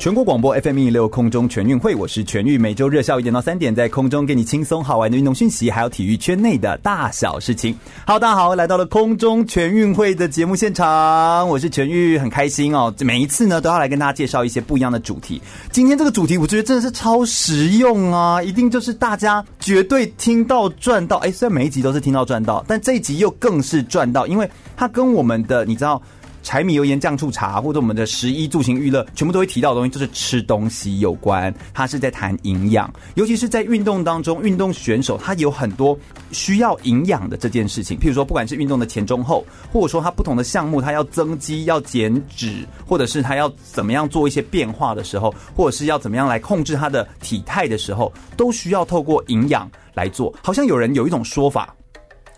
全国广播 FM 一六空中全运会，我是全玉，每周热笑一点到三点，在空中给你轻松好玩的运动讯息，还有体育圈内的大小事情。好，大家好，来到了空中全运会的节目现场，我是全玉，很开心哦。每一次呢，都要来跟大家介绍一些不一样的主题。今天这个主题，我觉得真的是超实用啊，一定就是大家绝对听到赚到。哎，虽然每一集都是听到赚到，但这一集又更是赚到，因为它跟我们的，你知道。柴米油盐酱醋茶，或者我们的食衣住行娱乐，全部都会提到的东西，就是吃东西有关。它是在谈营养，尤其是在运动当中，运动选手他有很多需要营养的这件事情。譬如说，不管是运动的前中后，或者说他不同的项目，他要增肌、要减脂，或者是他要怎么样做一些变化的时候，或者是要怎么样来控制他的体态的时候，都需要透过营养来做。好像有人有一种说法，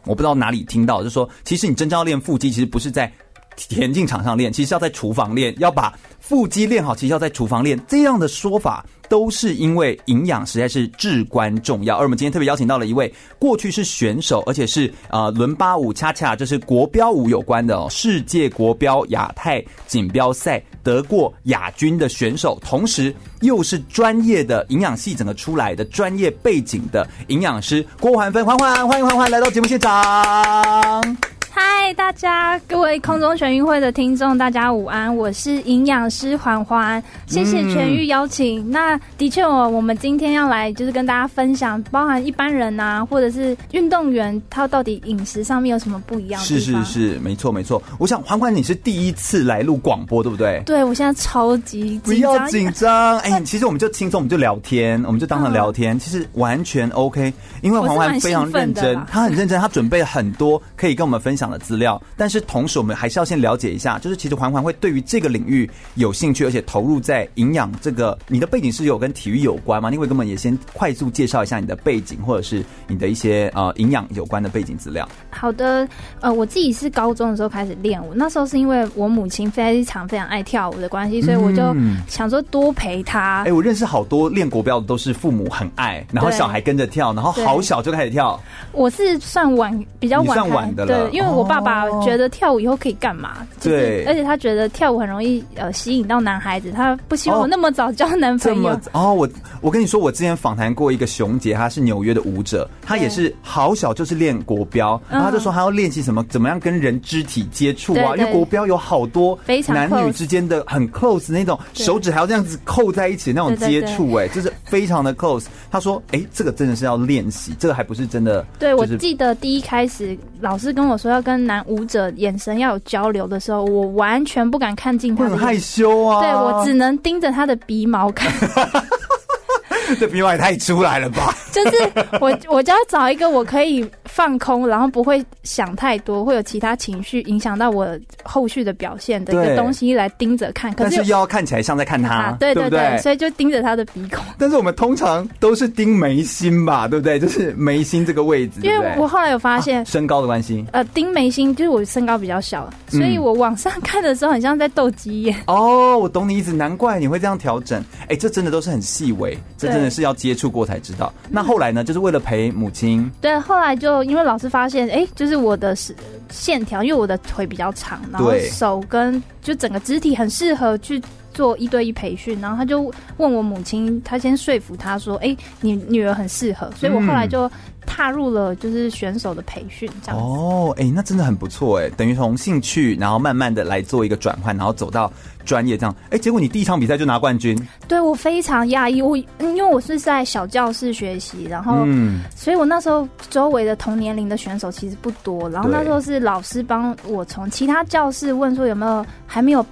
我不知道哪里听到，就是说，其实你真正要练腹肌，其实不是在。田径场上练，其实要在厨房练；要把腹肌练好，其实要在厨房练。这样的说法都是因为营养实在是至关重要。而我们今天特别邀请到了一位过去是选手，而且是呃伦巴舞恰恰，就是国标舞有关的哦，世界国标亚太锦标赛得过亚军的选手，同时又是专业的营养系整个出来的专业背景的营养师郭环芬，环环欢迎环环来到节目现场。嗨，大家各位空中全运会的听众，大家午安，我是营养师环环，谢谢全域邀请。嗯、那的确我，我们今天要来就是跟大家分享，包含一般人啊，或者是运动员，他到底饮食上面有什么不一样的？是是是，没错没错。我想环环你是第一次来录广播，对不对？对，我现在超级紧张。不要紧张，哎、欸，其实我们就轻松，我们就聊天，我们就当场聊天，嗯、其实完全 OK。因为环环非常认真，他很认真，他准备了很多可以跟我们分享。的资料，但是同时我们还是要先了解一下，就是其实环环会对于这个领域有兴趣，而且投入在营养这个。你的背景是有跟体育有关吗？你会跟我们也先快速介绍一下你的背景，或者是你的一些呃营养有关的背景资料。好的，呃，我自己是高中的时候开始练舞，那时候是因为我母亲非常非常爱跳舞的关系，所以我就想说多陪她。哎、嗯欸，我认识好多练国标的都是父母很爱，然后小孩跟着跳，然后好小就开始跳。我是算晚，比较晚，算晚的了，对，因为我。我爸爸觉得跳舞以后可以干嘛？就是、对，而且他觉得跳舞很容易呃吸引到男孩子，他不希望我那么早交男朋友。哦，哦我我跟你说，我之前访谈过一个熊姐，她是纽约的舞者，她也是好小就是练国标，然后他就说她要练习什么，怎么样跟人肢体接触啊？因为国标有好多男女之间的很 close 那种手指还要这样子扣在一起的那种接触，哎，就是非常的 close。他说，哎，这个真的是要练习，这个还不是真的。对，我记得第一开始老师跟我说要跟男舞者眼神要有交流的时候，我完全不敢看镜头，很害羞啊。对，我只能盯着他的鼻毛看。这鼻毛也太出来了吧！就是我，我就要找一个我可以放空，然后不会想太多，会有其他情绪影响到我后续的表现的一个东西来盯着看。可是又要看起来像在看他，对对对，所以就盯着他的鼻孔。但是我们通常都是盯眉心吧，对不对？就是眉心这个位置。因为我后来有发现身高的关系，呃，盯眉心就是我身高比较小，所以我往上看的时候很像在斗鸡眼。哦，我懂你意思，难怪你会这样调整。哎，这真的都是很细微，这真的是要接触过才知道。那后来呢？就是为了陪母亲。对，后来就因为老师发现，哎，就是我的线条，因为我的腿比较长，然后手跟就整个肢体很适合去做一对一培训。然后他就问我母亲，他先说服他说，哎，你女儿很适合。所以我后来就。踏入了就是选手的培训，这样哦，哎、欸，那真的很不错哎，等于从兴趣，然后慢慢的来做一个转换，然后走到专业这样，哎、欸，结果你第一场比赛就拿冠军，对，我非常讶异，我因为我是在小教室学习，然后，嗯，所以我那时候周围的同年龄的选手其实不多，然后那时候是老师帮我从其他教室问说有没有还没有。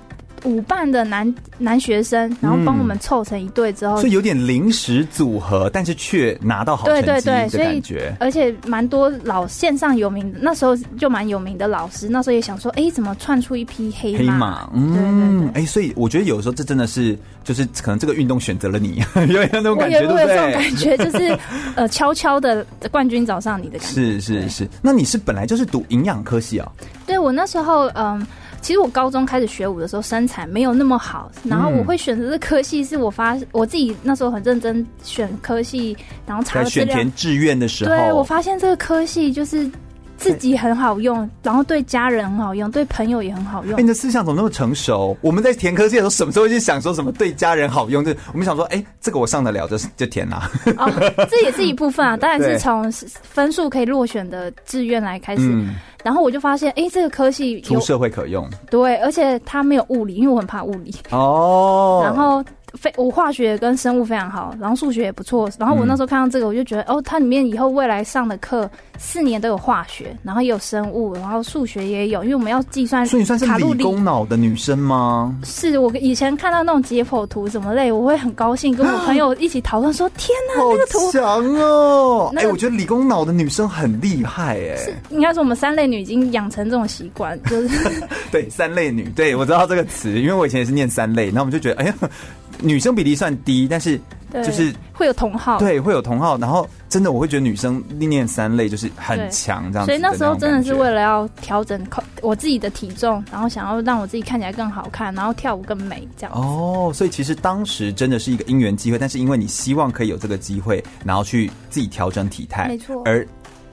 舞伴的男男学生，然后帮我们凑成一对之后，所以有点临时组合，但是却拿到好成绩的感觉。而且蛮多老线上有名的，那时候就蛮有名的老师，那时候也想说，哎，怎么窜出一匹黑马？黑马，嗯，哎，所以我觉得有的时候这真的是，就是可能这个运动选择了你，有那种感觉，对不对？这种感觉，就是呃，悄悄的冠军找上你的感觉。是是是，那你是本来就是读营养科系啊？对，我那时候，嗯，其实我高中开始学舞的时候，身材没有那么好，然后我会选择这科系，是我发我自己那时候很认真选科系，然后查选填志愿的时候，对，我发现这个科系就是。自己很好用，然后对家人很好用，对朋友也很好用。欸、你的思想怎么那么成熟？我们在填科系的时候，什么时候会去想说什么对家人好用？就我们想说，哎、欸，这个我上得了，就就填啦。哦，这也是一部分啊，当然是从分数可以落选的志愿来开始。嗯、然后我就发现，哎、欸，这个科系出社会可用。对，而且它没有物理，因为我很怕物理。哦。然后。非我化学跟生物非常好，然后数学也不错。然后我那时候看到这个，我就觉得、嗯、哦，它里面以后未来上的课四年都有化学，然后也有生物，然后数学也有，因为我们要计算。所以你算是理工脑的女生吗？是我以前看到那种解剖图什么类，我会很高兴，跟我朋友一起讨论说：“天哪，那个图强哦！”哎、欸，我觉得理工脑的女生很厉害哎。是应该说我们三类女已经养成这种习惯，就是 对三类女，对我知道这个词，因为我以前也是念三类，然后我们就觉得哎呀。女生比例算低，但是就是会有同号，对，会有同号。然后真的，我会觉得女生念三类就是很强这样子。所以那时候真的是为了要调整我自己的体重，然后想要让我自己看起来更好看，然后跳舞更美这样。哦，所以其实当时真的是一个因缘机会，但是因为你希望可以有这个机会，然后去自己调整体态，没错，而。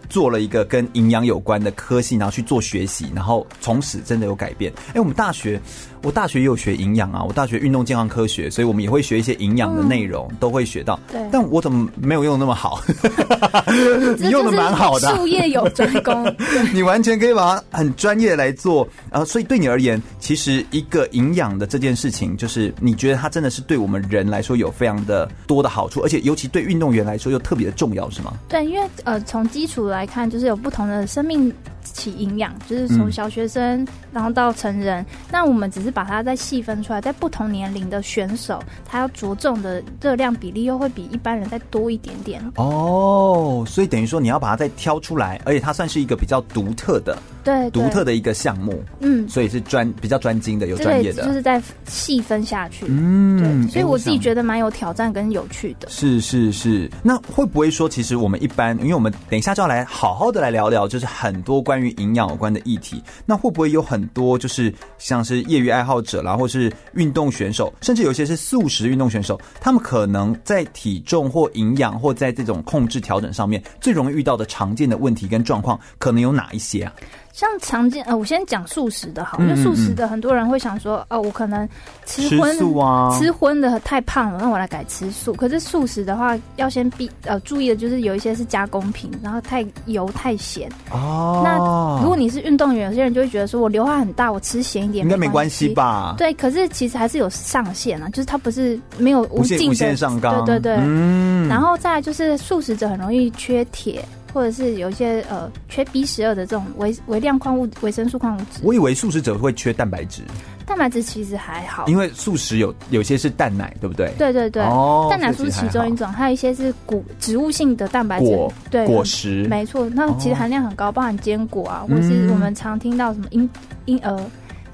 做了一个跟营养有关的科系，然后去做学习，然后从此真的有改变。哎，我们大学，我大学也有学营养啊，我大学运动健康科学，所以我们也会学一些营养的内容，嗯、都会学到。对，但我怎么没有用那么好？你用的蛮好的，术业有专攻，你完全可以把它很专业的来做。呃，所以对你而言，其实一个营养的这件事情，就是你觉得它真的是对我们人来说有非常的多的好处，而且尤其对运动员来说又特别的重要，是吗？对，因为呃，从基础来看，就是有不同的生命起营养，就是从小学生、嗯、然后到成人，那我们只是把它再细分出来，在不同年龄的选手，他要着重的热量比例又会比一般人再多一点点。哦，所以等于说你要把它再挑出来，而且它算是一个比较独特的。对，独特的一个项目，嗯，所以是专比较专精的，有专业的，就是在细分下去，嗯，对，所以我自己觉得蛮有挑战跟有趣的。是是是，那会不会说，其实我们一般，因为我们等一下就要来好好的来聊聊，就是很多关关于营养有关的议题，那会不会有很多就是像是业余爱好者啦，或是运动选手，甚至有些是素食运动选手，他们可能在体重或营养或在这种控制调整上面，最容易遇到的常见的问题跟状况，可能有哪一些啊？像常见呃，我先讲素食的好，因为素食的很多人会想说，哦，我可能吃荤吃素啊，吃荤的太胖了，那我来改吃素。可是素食的话，要先避呃注意的就是有一些是加工品，然后太油太咸哦。那如果你是运动员，有些人就会觉得说，我流汗很大，我吃咸一点应该没关系吧？对，可是其实还是有上限啊，就是它不是没有无尽的无限上纲，对对对。嗯，然后再来就是素食者很容易缺铁。或者是有一些呃缺 B 十二的这种微微量矿物维生素矿物质，我以为素食者会缺蛋白质，蛋白质其实还好，因为素食有有些是蛋奶，对不对？对对对，哦，蛋奶素是其中一种，还有一些是谷植物性的蛋白质，果对果实，没错，那其实含量很高，包含坚果啊，或是我们常听到什么婴婴儿。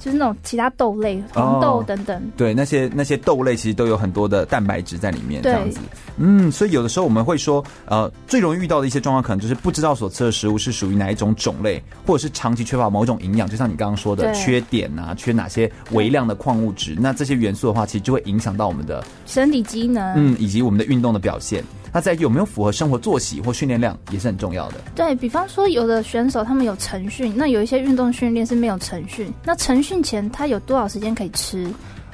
就是那种其他豆类，红豆等等，哦、对那些那些豆类其实都有很多的蛋白质在里面，这样子。嗯，所以有的时候我们会说，呃，最容易遇到的一些状况，可能就是不知道所吃的食物是属于哪一种种类，或者是长期缺乏某种营养，就像你刚刚说的，缺碘啊，缺哪些微量的矿物质，那这些元素的话，其实就会影响到我们的身体机能，嗯，以及我们的运动的表现。那在有没有符合生活作息或训练量也是很重要的。对，比方说，有的选手他们有晨训，那有一些运动训练是没有晨训。那晨训前他有多少时间可以吃？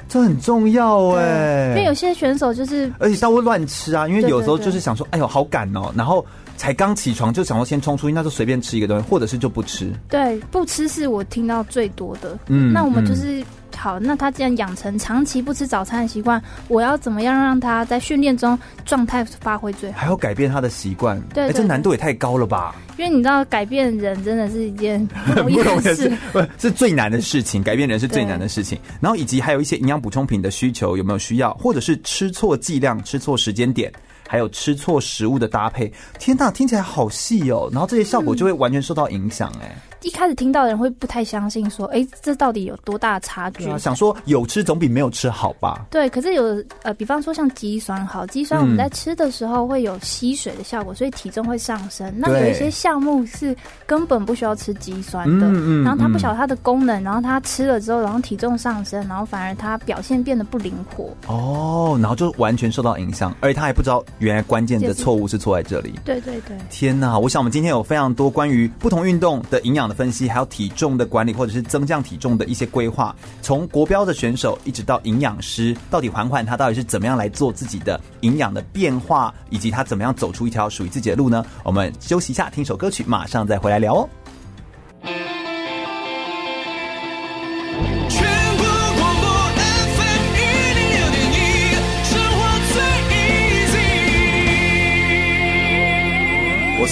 这很重要哎，因为有些选手就是，而且他会乱吃啊，因为有时候就是想说，哎呦好赶哦，然后才刚起床就想要先冲出去，那就随便吃一个东西，或者是就不吃。对，不吃是我听到最多的。嗯，那我们就是。嗯好，那他既然养成长期不吃早餐的习惯，我要怎么样让他在训练中状态发挥最好？还要改变他的习惯，对，这难度也太高了吧？因为你知道，改变人真的是一件 不容易的事，不是最难的事情。改变人是最难的事情。然后以及还有一些营养补充品的需求有没有需要，或者是吃错剂量、吃错时间点，还有吃错食物的搭配。天呐，听起来好细哦。然后这些效果就会完全受到影响，哎。一开始听到的人会不太相信，说，哎，这到底有多大差距？啊、想说有吃总比没有吃好吧？对，可是有呃，比方说像肌酸，好，肌酸我们在吃的时候会有吸水的效果，嗯、所以体重会上升。那有一些项目是根本不需要吃肌酸的，嗯嗯、然后他不晓得它的功能，然后他吃了之后，然后体重上升，然后反而他表现变得不灵活。哦，然后就完全受到影响，而且他还不知道原来关键的错误是错在这里。对对对，天哪！我想我们今天有非常多关于不同运动的营养分析，还有体重的管理，或者是增降体重的一些规划。从国标的选手一直到营养师，到底缓缓他到底是怎么样来做自己的营养的变化，以及他怎么样走出一条属于自己的路呢？我们休息一下，听首歌曲，马上再回来聊哦。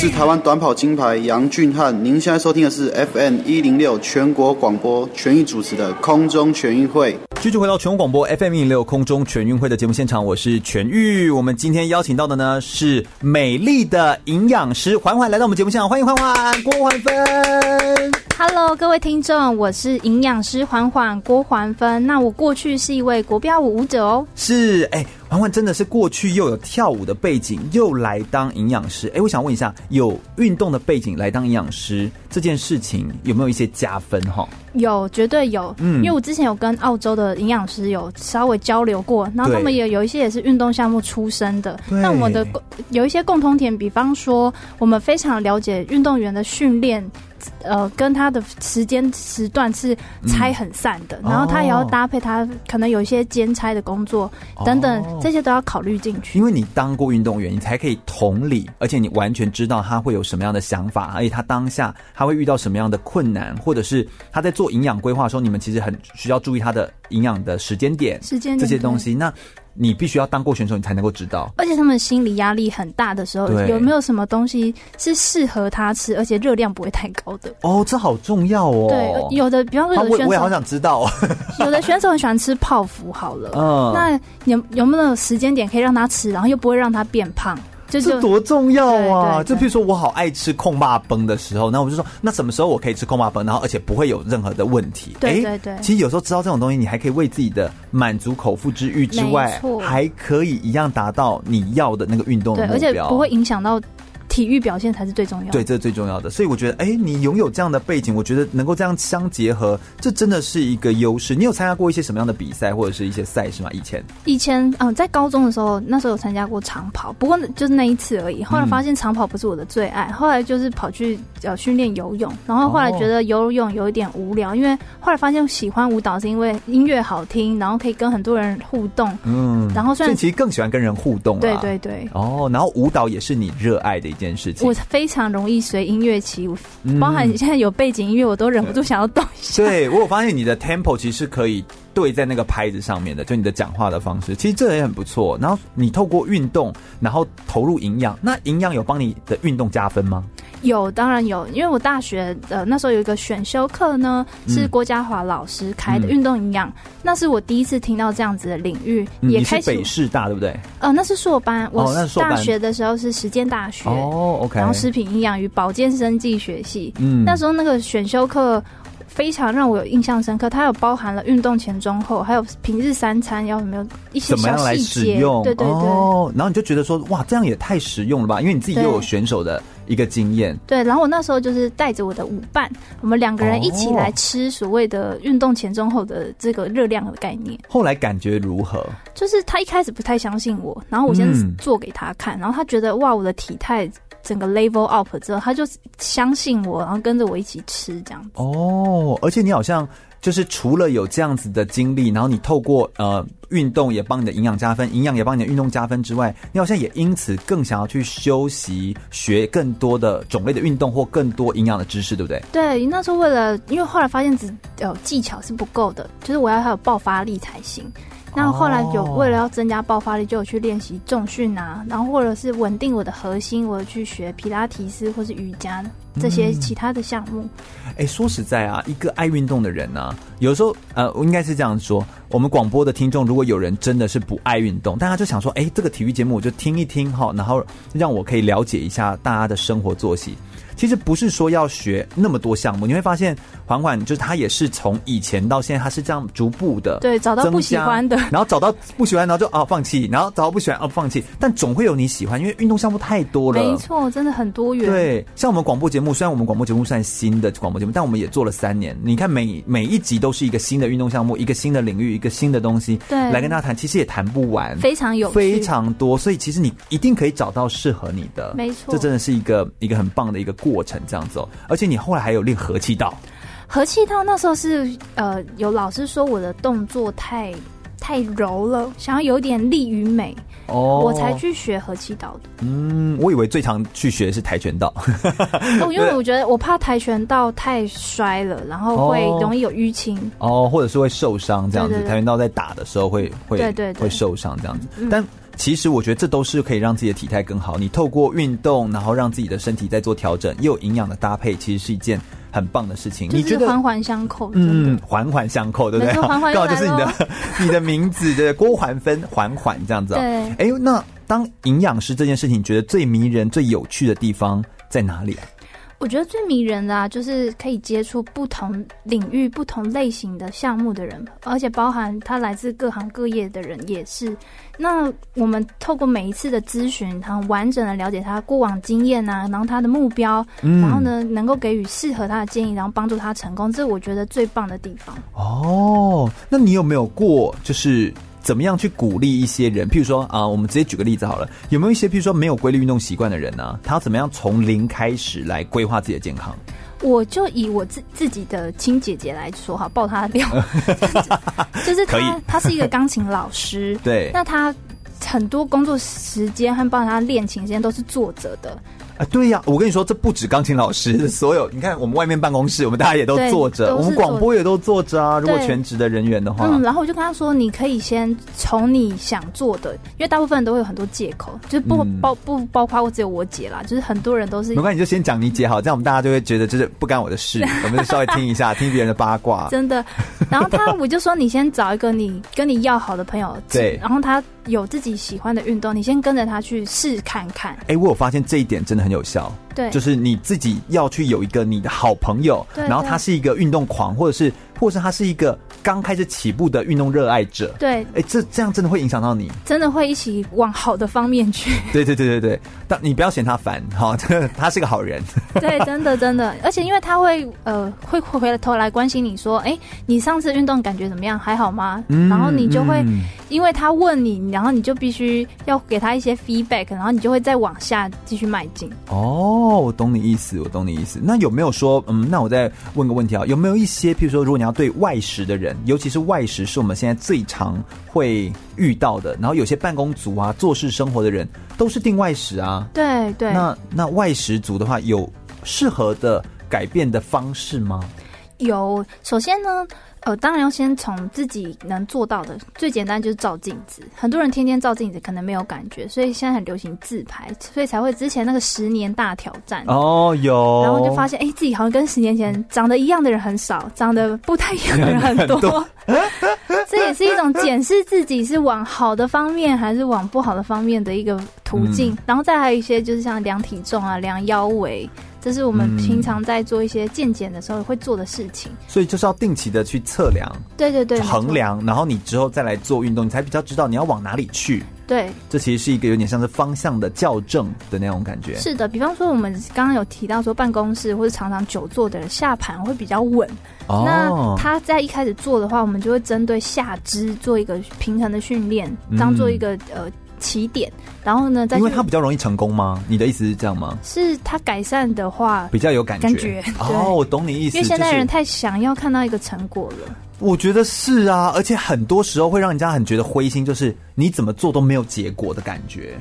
是台湾短跑金牌杨俊翰，您现在收听的是 FM 一零六全国广播全域主持的空中全运会。继续回到全国广播 FM 一零六空中全运会的节目现场，我是全玉。我们今天邀请到的呢是美丽的营养师环环来到我们节目现场，欢迎环环郭环芬。Hello，各位听众，我是营养师环环郭环芬。那我过去是一位国标舞舞者哦。是，哎。环环真的是过去又有跳舞的背景，又来当营养师。哎，我想问一下，有运动的背景来当营养师这件事情有没有一些加分？哈，有，绝对有。嗯，因为我之前有跟澳洲的营养师有稍微交流过，然后他们也有一些也是运动项目出身的。那我们的有一些共同点，比方说，我们非常了解运动员的训练。呃，跟他的时间时段是拆很散的，嗯、然后他也要搭配他可能有一些兼差的工作、哦、等等，这些都要考虑进去。因为你当过运动员，你才可以同理，而且你完全知道他会有什么样的想法，而且他当下他会遇到什么样的困难，或者是他在做营养规划的时候，你们其实很需要注意他的营养的时间点、时间这些东西。那你必须要当过选手，你才能够知道。而且他们心理压力很大的时候，有没有什么东西是适合他吃，而且热量不会太高的？哦，这好重要哦。对，有的，比方说有的选手，啊、我，我也好想知道。有的选手很喜欢吃泡芙，好了，嗯，那有有没有时间点可以让他吃，然后又不会让他变胖？这多重要啊！就譬如说我好爱吃控霸崩的时候，那我就说，那什么时候我可以吃控霸崩，然后而且不会有任何的问题？对对对。其实有时候知道这种东西，你还可以为自己的满足口腹之欲之外，还可以一样达到你要的那个运动的目标，而且不会影响到。体育表现才是最重要的，对，这是最重要的。所以我觉得，哎，你拥有这样的背景，我觉得能够这样相结合，这真的是一个优势。你有参加过一些什么样的比赛或者是一些赛事吗？以前，以前，嗯，在高中的时候，那时候有参加过长跑，不过就是那一次而已。后来发现长跑不是我的最爱，后来就是跑去呃训练游泳，然后后来觉得游泳有一点无聊，因为后来发现喜欢舞蹈是因为音乐好听，然后可以跟很多人互动，嗯，然后虽然其实更喜欢跟人互动，对对对，哦，然后舞蹈也是你热爱的一件事情，我非。常容易随音乐起舞，包含你现在有背景音乐，我都忍不住想要动一下。对，我有发现你的 tempo 其实可以对在那个拍子上面的，就你的讲话的方式，其实这也很不错。然后你透过运动，然后投入营养，那营养有帮你的运动加分吗？有，当然有，因为我大学的那时候有一个选修课呢，是郭家华老师开的运动营养，嗯、那是我第一次听到这样子的领域，嗯、也开始。你是北师大对不对？呃，那是硕班，我大学的时候是实践大学哦，OK，然后食品营养与保健生技学系，嗯，那时候那个选修课。非常让我有印象深刻，它有包含了运动前、中、后，还有平日三餐要有没有一些小细节？对对对。哦，然后你就觉得说，哇，这样也太实用了吧？因为你自己又有选手的一个经验。对，然后我那时候就是带着我的舞伴，我们两个人一起来吃所谓的运动前、中、后的这个热量的概念。后来感觉如何？就是他一开始不太相信我，然后我先做给他看，嗯、然后他觉得哇，我的体态。整个 level up 之后，他就相信我，然后跟着我一起吃这样子。哦，而且你好像就是除了有这样子的经历，然后你透过呃运动也帮你的营养加分，营养也帮你的运动加分之外，你好像也因此更想要去休息，学更多的种类的运动或更多营养的知识，对不对？对，那时候为了，因为后来发现只有技巧是不够的，就是我要还有爆发力才行。那后来有为了要增加爆发力，就有去练习重训啊，然后或者是稳定我的核心，我去学皮拉提斯或是瑜伽这些其他的项目。哎、嗯欸，说实在啊，一个爱运动的人呢、啊，有时候呃，我应该是这样说，我们广播的听众，如果有人真的是不爱运动，大家就想说，哎、欸，这个体育节目我就听一听哈，然后让我可以了解一下大家的生活作息。其实不是说要学那么多项目，你会发现缓缓就是他也是从以前到现在，他是这样逐步的对找到不喜欢的，然后找到不喜欢，然后就哦放弃，然后找到不喜欢哦放弃，但总会有你喜欢，因为运动项目太多了。没错，真的很多元。对，像我们广播节目，虽然我们广播节目算新的广播节目，但我们也做了三年。你看每每一集都是一个新的运动项目，一个新的领域，一个新的东西，对，来跟大家谈，其实也谈不完，非常有，非常多，所以其实你一定可以找到适合你的。没错，这真的是一个一个很棒的一个过程，这样子哦。而且你后来还有练合气道，合气道那时候是呃，有老师说我的动作太太柔了，想要有点力与美哦，我才去学和气道的。嗯，我以为最常去学的是跆拳道，哦，因为我觉得我怕跆拳道太摔了，然后会容易有淤青哦，或者是会受伤这样子。跆拳道在打的时候会会对对对会受伤这样子，但。其实我觉得这都是可以让自己的体态更好。你透过运动，然后让自己的身体再做调整，又有营养的搭配，其实是一件很棒的事情。你觉得环环相扣？嗯，环环相扣，对不对？刚好就是你的 你的名字的郭环芬，环环这样子。对。哎，那当营养师这件事情，你觉得最迷人、最有趣的地方在哪里啊？我觉得最迷人的啊，就是可以接触不同领域、不同类型的项目的人，而且包含他来自各行各业的人也是。那我们透过每一次的咨询，他完整的了解他过往经验啊，然后他的目标，嗯、然后呢，能够给予适合他的建议，然后帮助他成功，这是我觉得最棒的地方。哦，那你有没有过就是？怎么样去鼓励一些人？譬如说啊、呃，我们直接举个例子好了，有没有一些譬如说没有规律运动习惯的人呢、啊？他要怎么样从零开始来规划自己的健康？我就以我自自己的亲姐姐来说哈，爆她的料，就是她，她是一个钢琴老师，对，那她很多工作时间和帮她练琴时间都是坐着的。啊，对呀、啊，我跟你说，这不止钢琴老师，所有你看，我们外面办公室，我们大家也都坐着，我们广播也都坐着啊。如果全职的人员的话，嗯，然后我就跟他说，你可以先从你想做的，因为大部分人都会有很多借口，就是不包不包括我只有我姐啦，就是很多人都是。没关系，你就先讲你姐好，这样我们大家就会觉得就是不干我的事，我们就稍微听一下，听别人的八卦。真的，然后他我就说，你先找一个你跟你要好的朋友，对，然后他有自己喜欢的运动，你先跟着他去试看看。哎，我有发现这一点真的很有效。对，就是你自己要去有一个你的好朋友，然后他是一个运动狂，或者是。或者是他是一个刚开始起步的运动热爱者，对，哎，这这样真的会影响到你，真的会一起往好的方面去。对对对对对，但你不要嫌他烦，哈，他是个好人。对，真的真的，而且因为他会呃会回头来关心你说，哎，你上次运动感觉怎么样？还好吗？嗯、然后你就会、嗯、因为他问你，然后你就必须要给他一些 feedback，然后你就会再往下继续迈进。哦，我懂你意思，我懂你意思。那有没有说，嗯，那我再问个问题啊，有没有一些，譬如说，如果你要对外食的人，尤其是外食，是我们现在最常会遇到的。然后有些办公族啊，做事生活的人都是订外食啊。对对。那那外食族的话，有适合的改变的方式吗？有，首先呢。呃，当然要先从自己能做到的，最简单就是照镜子。很多人天天照镜子，可能没有感觉，所以现在很流行自拍，所以才会之前那个十年大挑战哦，有，然后就发现，哎、欸，自己好像跟十年前长得一样的人很少，长得不太一样的人很多。这也是一种检视自己是往好的方面还是往不好的方面的一个途径。嗯、然后再还有一些就是像量体重啊、量腰围。这是我们平常在做一些健检的时候会做的事情，嗯、所以就是要定期的去测量，对对对，衡量，然后你之后再来做运动，你才比较知道你要往哪里去。对，这其实是一个有点像是方向的校正的那种感觉。是的，比方说我们刚刚有提到说办公室或者常常久坐的人下盘会比较稳，哦、那他在一开始做的话，我们就会针对下肢做一个平衡的训练，当做一个、嗯、呃。起点，然后呢？再因为它比较容易成功吗？你的意思是这样吗？是它改善的话比较有感觉。感觉哦，我懂你意思。因为现在人太想要看到一个成果了。我觉得是啊，而且很多时候会让人家很觉得灰心，就是你怎么做都没有结果的感觉。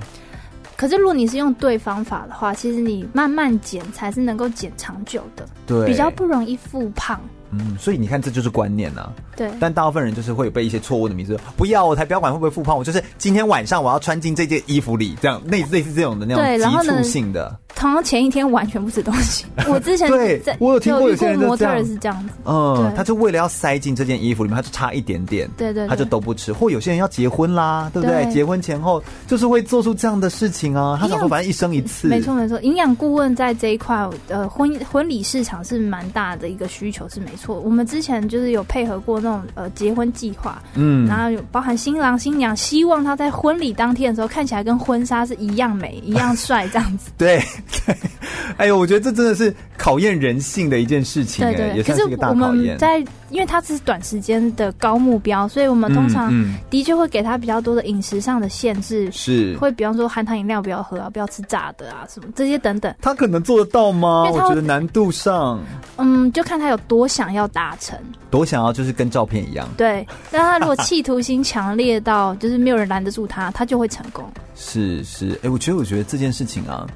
可是如果你是用对方法的话，其实你慢慢减才是能够减长久的。对，比较不容易复胖。嗯，所以你看，这就是观念呐、啊。对。但大部分人就是会有被一些错误的迷思，不要，我才不要管会不会复胖，我就是今天晚上我要穿进这件衣服里，这样类类似这种的那种急促性的。通常前一天完全不吃东西。我之前对，我有听过有些人模特是这样子。嗯，他就为了要塞进这件衣服里面，他就差一点点，对，对对，他就都不吃。或有些人要结婚啦，对不对？对结婚前后就是会做出这样的事情啊。他想说，反正一生一次。没错没错，营养顾问在这一块，呃，婚婚礼市场是蛮大的一个需求，是没错。我们之前就是有配合过那种呃结婚计划，嗯，然后有包含新郎新娘，希望他在婚礼当天的时候看起来跟婚纱是一样美、一样帅这样子。对 对。哎呦，我觉得这真的是考验人性的一件事情，对对，也是一个大考验。可是我们在，因为它是短时间的高目标，所以我们通常的确会给他比较多的饮食上的限制，是会比方说含糖饮料不要喝啊，不要吃炸的啊，什么这些等等。他可能做得到吗？我觉得难度上，嗯，就看他有多想要达成，多想要就是跟照片一样。对，但他如果企图心强烈到就是没有人拦得住他，他就会成功。是是，哎、欸，我觉得我觉得这件事情啊。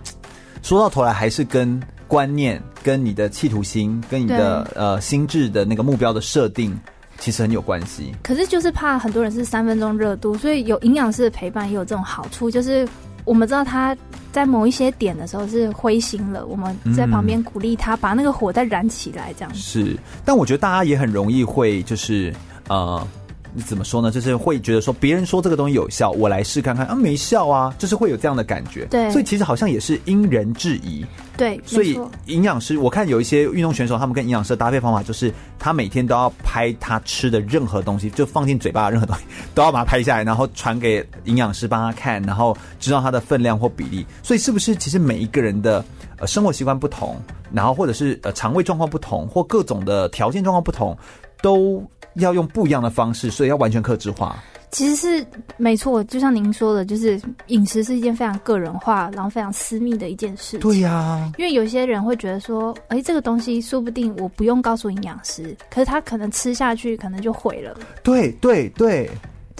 说到头来，还是跟观念、跟你的企图心、跟你的呃心智的那个目标的设定，其实很有关系。可是就是怕很多人是三分钟热度，所以有营养师的陪伴也有这种好处，就是我们知道他在某一些点的时候是灰心了，我们在旁边鼓励他，把那个火再燃起来，这样子。是，但我觉得大家也很容易会就是呃。你怎么说呢？就是会觉得说别人说这个东西有效，我来试看看啊，没效啊，就是会有这样的感觉。对，所以其实好像也是因人制宜。对，所以营养师，我看有一些运动选手，他们跟营养师的搭配方法就是，他每天都要拍他吃的任何东西，就放进嘴巴的任何东西，都要把它拍下来，然后传给营养师帮他看，然后知道它的分量或比例。所以是不是其实每一个人的呃生活习惯不同，然后或者是呃肠胃状况不同，或各种的条件状况不同，都。要用不一样的方式，所以要完全克制化。其实是没错，就像您说的，就是饮食是一件非常个人化，然后非常私密的一件事。对呀、啊，因为有些人会觉得说，哎，这个东西说不定我不用告诉营养师，可是他可能吃下去，可能就毁了。对对对。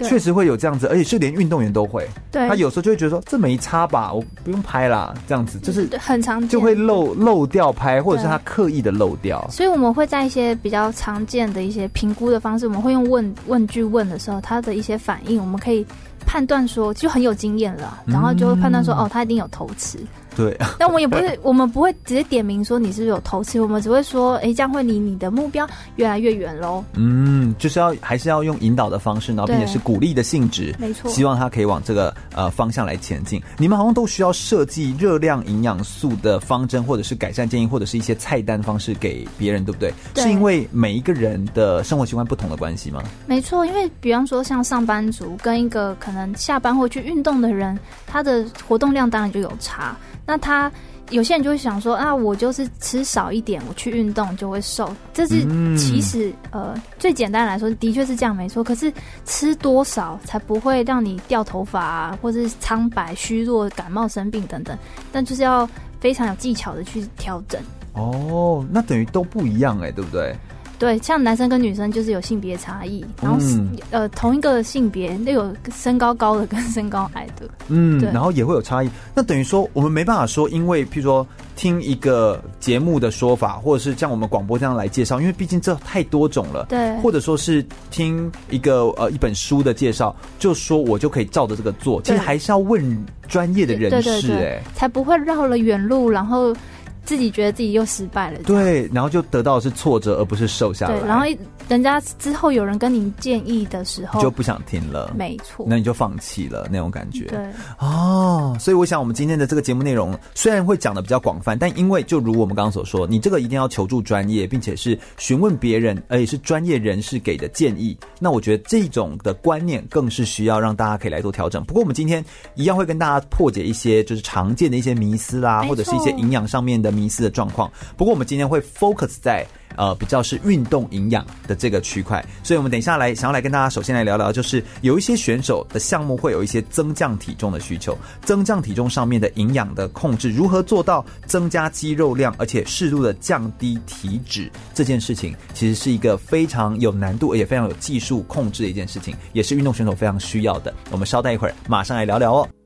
确实会有这样子，而且是连运动员都会。对，他有时候就会觉得说，这没差吧，我不用拍啦，这样子就是很常见，就会漏漏掉拍，或者是他刻意的漏掉。所以我们会在一些比较常见的一些评估的方式，我们会用问问句问的时候，他的一些反应，我们可以判断说就很有经验了，然后就会判断说，嗯、哦，他一定有偷吃。对，但我们也不会，我们不会直接点名说你是不是有偷吃，我们只会说，哎，这样会离你的目标越来越远喽。嗯，就是要还是要用引导的方式，然后并且是鼓励的性质，没错，希望他可以往这个呃方向来前进。你们好像都需要设计热量、营养素的方针，或者是改善建议，或者是一些菜单方式给别人，对不对？对。是因为每一个人的生活习惯不同的关系吗？没错，因为比方说像上班族跟一个可能下班或去运动的人，他的活动量当然就有差。那他有些人就会想说啊，我就是吃少一点，我去运动就会瘦。这是其实呃最简单来说，的确是这样没错。可是吃多少才不会让你掉头发啊，或者是苍白、虚弱、感冒、生病等等？但就是要非常有技巧的去调整。哦，那等于都不一样哎，对不对？对，像男生跟女生就是有性别差异，然后呃同一个性别都有身高高的跟身高矮的，嗯，对，然后也会有差异。那等于说我们没办法说，因为譬如说听一个节目的说法，或者是像我们广播这样来介绍，因为毕竟这太多种了，对，或者说是听一个呃一本书的介绍，就说我就可以照着这个做，其实还是要问专业的人士，哎，才不会绕了远路，然后。自己觉得自己又失败了，对，然后就得到的是挫折，而不是瘦下来。对，然后人家之后有人跟你建议的时候，就不想听了，没错，那你就放弃了那种感觉。对，哦，所以我想我们今天的这个节目内容虽然会讲的比较广泛，但因为就如我们刚刚所说，你这个一定要求助专业，并且是询问别人，而且是专业人士给的建议。那我觉得这种的观念更是需要让大家可以来做调整。不过我们今天一样会跟大家破解一些就是常见的一些迷思啦，或者是一些营养上面的。迷思的状况，不过我们今天会 focus 在呃比较是运动营养的这个区块，所以我们等一下来想要来跟大家首先来聊聊，就是有一些选手的项目会有一些增降体重的需求，增降体重上面的营养的控制，如何做到增加肌肉量，而且适度的降低体脂这件事情，其实是一个非常有难度而且非常有技术控制的一件事情，也是运动选手非常需要的。我们稍待一会儿，马上来聊聊哦。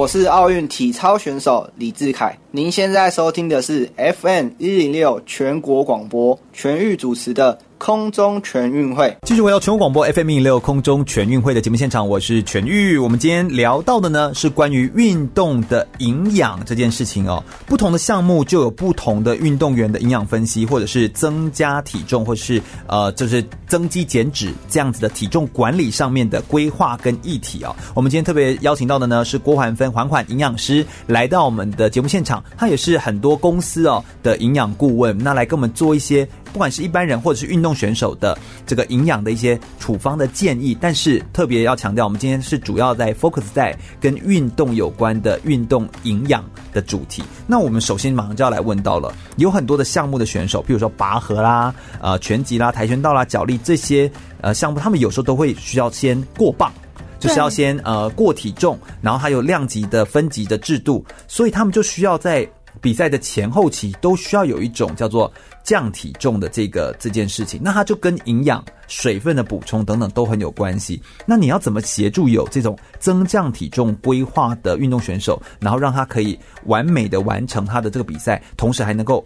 我是奥运体操选手李志凯。您现在收听的是 FM 一零六全国广播全域主持的。空中全运会，继续回到全国广播 FM 一六空中全运会的节目现场，我是全玉。我们今天聊到的呢是关于运动的营养这件事情哦。不同的项目就有不同的运动员的营养分析，或者是增加体重，或者是呃就是增肌减脂这样子的体重管理上面的规划跟议题哦。我们今天特别邀请到的呢是郭环芬环环营养师来到我们的节目现场，他也是很多公司哦的营养顾问，那来跟我们做一些。不管是一般人或者是运动选手的这个营养的一些处方的建议，但是特别要强调，我们今天是主要在 focus 在跟运动有关的运动营养的主题。那我们首先马上就要来问到了，有很多的项目的选手，比如说拔河啦、呃拳击啦、跆拳道啦、脚力这些呃项目，他们有时候都会需要先过磅，就是要先呃过体重，然后还有量级的分级的制度，所以他们就需要在比赛的前后期都需要有一种叫做。降体重的这个这件事情，那它就跟营养、水分的补充等等都很有关系。那你要怎么协助有这种增降体重规划的运动选手，然后让他可以完美的完成他的这个比赛，同时还能够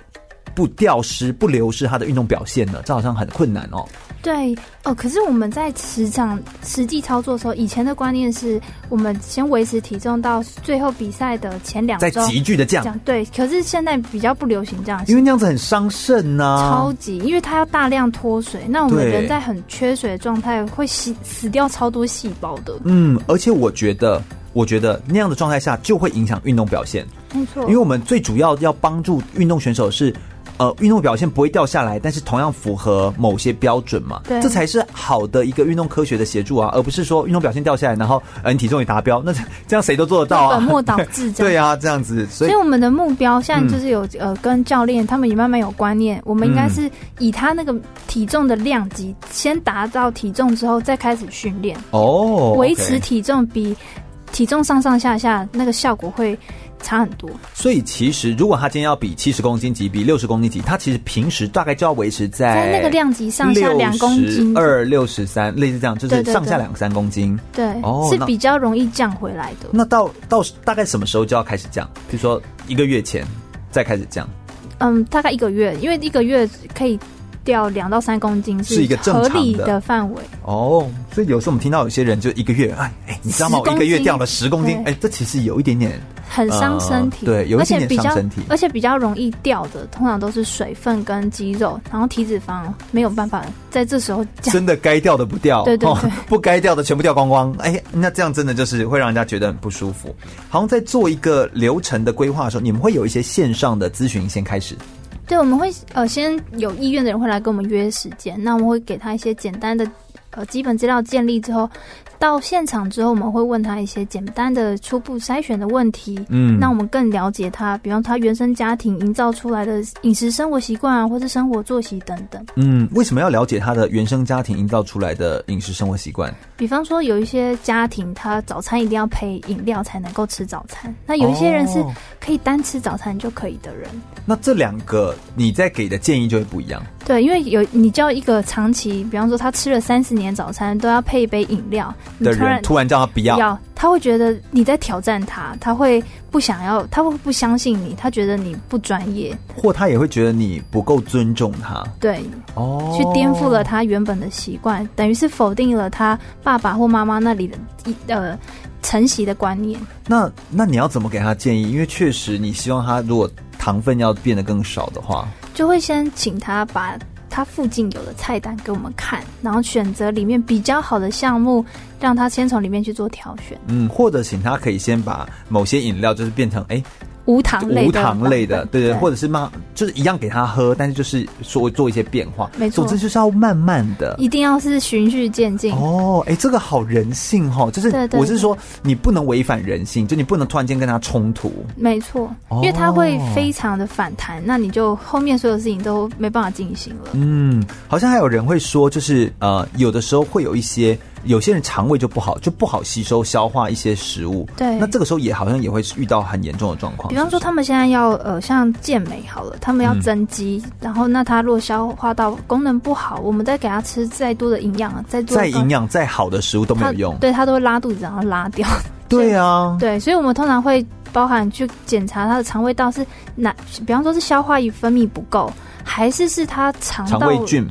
不掉失、不流失他的运动表现呢？这好像很困难哦。对哦，可是我们在实场实际操作的时候，以前的观念是我们先维持体重到最后比赛的前两周，再急剧的降。对，可是现在比较不流行这样，因为那样子很伤肾呐。超级，因为它要大量脱水，那我们人在很缺水的状态会死死掉超多细胞的。嗯，而且我觉得，我觉得那样的状态下就会影响运动表现。没错，因为我们最主要要帮助运动选手是。呃，运动表现不会掉下来，但是同样符合某些标准嘛？对，这才是好的一个运动科学的协助啊，而不是说运动表现掉下来，然后呃你体重也达标，那这样谁都做得到啊？本末倒置。对啊，这样子。所以，所以我们的目标现在就是有、嗯、呃，跟教练他们也慢慢有观念，我们应该是以他那个体重的量级，嗯、先达到体重之后再开始训练哦，维持体重比体重上上下下那个效果会。差很多，所以其实如果他今天要比七十公斤级，比六十公斤级，他其实平时大概就要维持在在那个量级上下两公斤，二六十三，类似这样，就是上下两三公斤，对，哦，是比较容易降回来的。那到到大概什么时候就要开始降？比如说一个月前再开始降？嗯，大概一个月，因为一个月可以。掉两到三公斤是一个合理的范围哦，所以有时候我们听到有些人就一个月，哎哎，你知道吗？我一个月掉了十公斤，哎，这其实有一点点很伤身体，对，有一点点伤身体，而且比较容易掉的，通常都是水分跟肌肉，然后体脂肪没有办法在这时候真的该掉的不掉，对对对，不该掉的全部掉光光，哎，那这样真的就是会让人家觉得很不舒服。好像在做一个流程的规划的时候，你们会有一些线上的咨询先开始。对，我们会呃先有意愿的人会来跟我们约时间，那我们会给他一些简单的呃基本资料建立之后。到现场之后，我们会问他一些简单的初步筛选的问题，嗯，那我们更了解他，比方他原生家庭营造出来的饮食生活习惯啊，或是生活作息等等。嗯，为什么要了解他的原生家庭营造出来的饮食生活习惯？比方说，有一些家庭他早餐一定要配饮料才能够吃早餐，那有一些人是可以单吃早餐就可以的人。哦，那这两个你在给的建议就会不一样。对，因为有你叫一个长期，比方说他吃了三十年早餐都要配一杯饮料的人，突然叫他不要，要他会觉得你在挑战他，他会不想要，他会不相信你，他觉得你不专业，或他也会觉得你不够尊重他。对，哦，去颠覆了他原本的习惯，等于是否定了他爸爸或妈妈那里的一呃承袭的观念。那那你要怎么给他建议？因为确实你希望他如果糖分要变得更少的话。就会先请他把他附近有的菜单给我们看，然后选择里面比较好的项目，让他先从里面去做挑选。嗯，或者请他可以先把某些饮料就是变成哎。诶无糖类的，无糖类的，对或者是嘛，就是一样给他喝，但是就是说做一些变化，没错，总之就是要慢慢的，一定要是循序渐进。哦，哎，这个好人性哈，就是我是说，你不能违反人性，就你不能突然间跟他冲突，没错，因为他会非常的反弹，那你就后面所有事情都没办法进行了。嗯，好像还有人会说，就是呃，有的时候会有一些。有些人肠胃就不好，就不好吸收消化一些食物。对，那这个时候也好像也会遇到很严重的状况。比方说，他们现在要呃，像健美好了，他们要增肌，嗯、然后那他如果消化道功能不好，我们再给他吃再多的营养，再多再营养再好的食物都没有用，对他都会拉肚子，然后拉掉。对啊，对，所以我们通常会包含去检查他的肠胃道是哪，比方说是消化液分泌不够，还是是他肠道肠胃菌，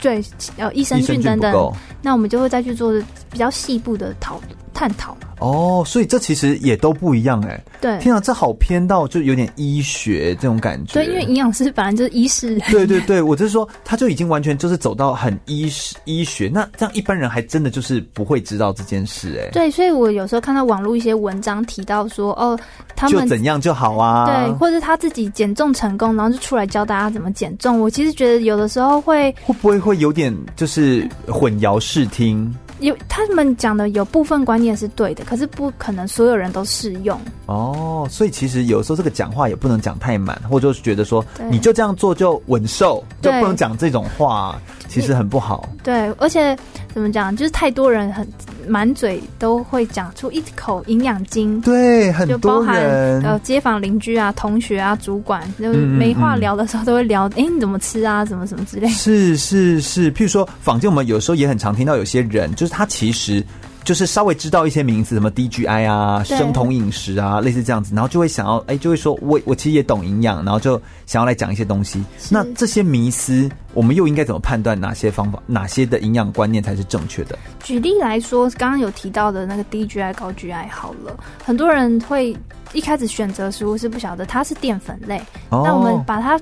对，呃，益生菌等等，那我们就会再去做比较细部的讨探讨。哦，所以这其实也都不一样哎。对，天啊，这好偏到就有点医学这种感觉。对，因为营养师本来就是医师。对对对，我就是说，他就已经完全就是走到很医医学。那这样一般人还真的就是不会知道这件事哎。对，所以我有时候看到网络一些文章提到说，哦，他们就怎样就好啊。对，或者他自己减重成功，然后就出来教大家怎么减重。我其实觉得有的时候会会不会会有点就是混淆视听。有他们讲的有部分观念是对的，可是不可能所有人都适用。哦。所以其实有时候这个讲话也不能讲太满，或者是觉得说你就这样做就稳瘦，就不能讲这种话，其实很不好。对，而且怎么讲，就是太多人很满嘴都会讲出一口营养经，对，很多人，就包含呃街坊邻居啊、同学啊、主管，就没话聊的时候都会聊，哎、嗯嗯，你怎么吃啊？怎么什么之类。是是是，譬如说坊间我们有时候也很常听到有些人就是。他其实就是稍微知道一些名词，什么 DGI 啊、生酮饮食啊，类似这样子，然后就会想要，哎，就会说我我其实也懂营养，然后就想要来讲一些东西。那这些迷思，我们又应该怎么判断哪些方法、哪些的营养观念才是正确的？举例来说，刚刚有提到的那个 DGI 高 GI 好了，很多人会一开始选择食物是不晓得它是淀粉类，哦、那我们把它。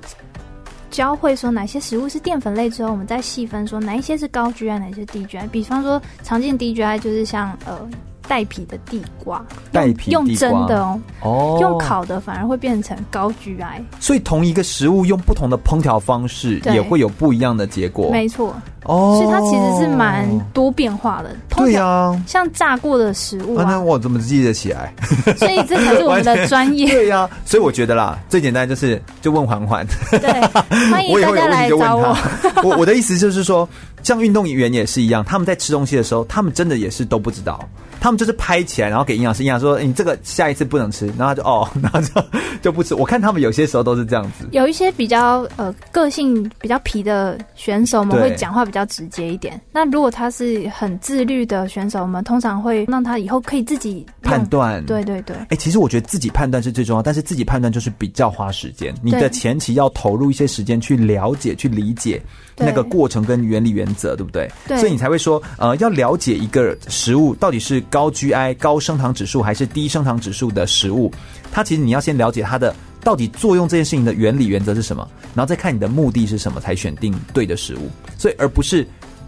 教会说哪些食物是淀粉类之后，我们再细分说哪一些是高 GI，哪一些低 GI。比方说，常见低 GI 就是像呃。带皮的地瓜，带皮用蒸的哦，哦，用烤的反而会变成高 GI。所以同一个食物用不同的烹调方式，也会有不一样的结果。没错，哦，所以它其实是蛮多变化的。对呀，像炸过的食物啊，那我怎么记得起来？所以这才是我们的专业。对呀，所以我觉得啦，最简单就是就问环环。对，欢迎 大家来找我。我我的意思就是说，像运动员也是一样，他们在吃东西的时候，他们真的也是都不知道。他们就是拍起来，然后给营养师，营养说：“你这个下一次不能吃。”然后他就哦，然后就就不吃。我看他们有些时候都是这样子。有一些比较呃个性比较皮的选手，我们会讲话比较直接一点。那如果他是很自律的选手，我们通常会让他以后可以自己判断。对对对。哎、欸，其实我觉得自己判断是最重要，但是自己判断就是比较花时间。你的前期要投入一些时间去了解、去理解那个过程跟原理原则，对不对？对。所以你才会说，呃，要了解一个食物到底是。高 GI 高升糖指数还是低升糖指数的食物，它其实你要先了解它的到底作用这件事情的原理原则是什么，然后再看你的目的是什么，才选定对的食物。所以而不是。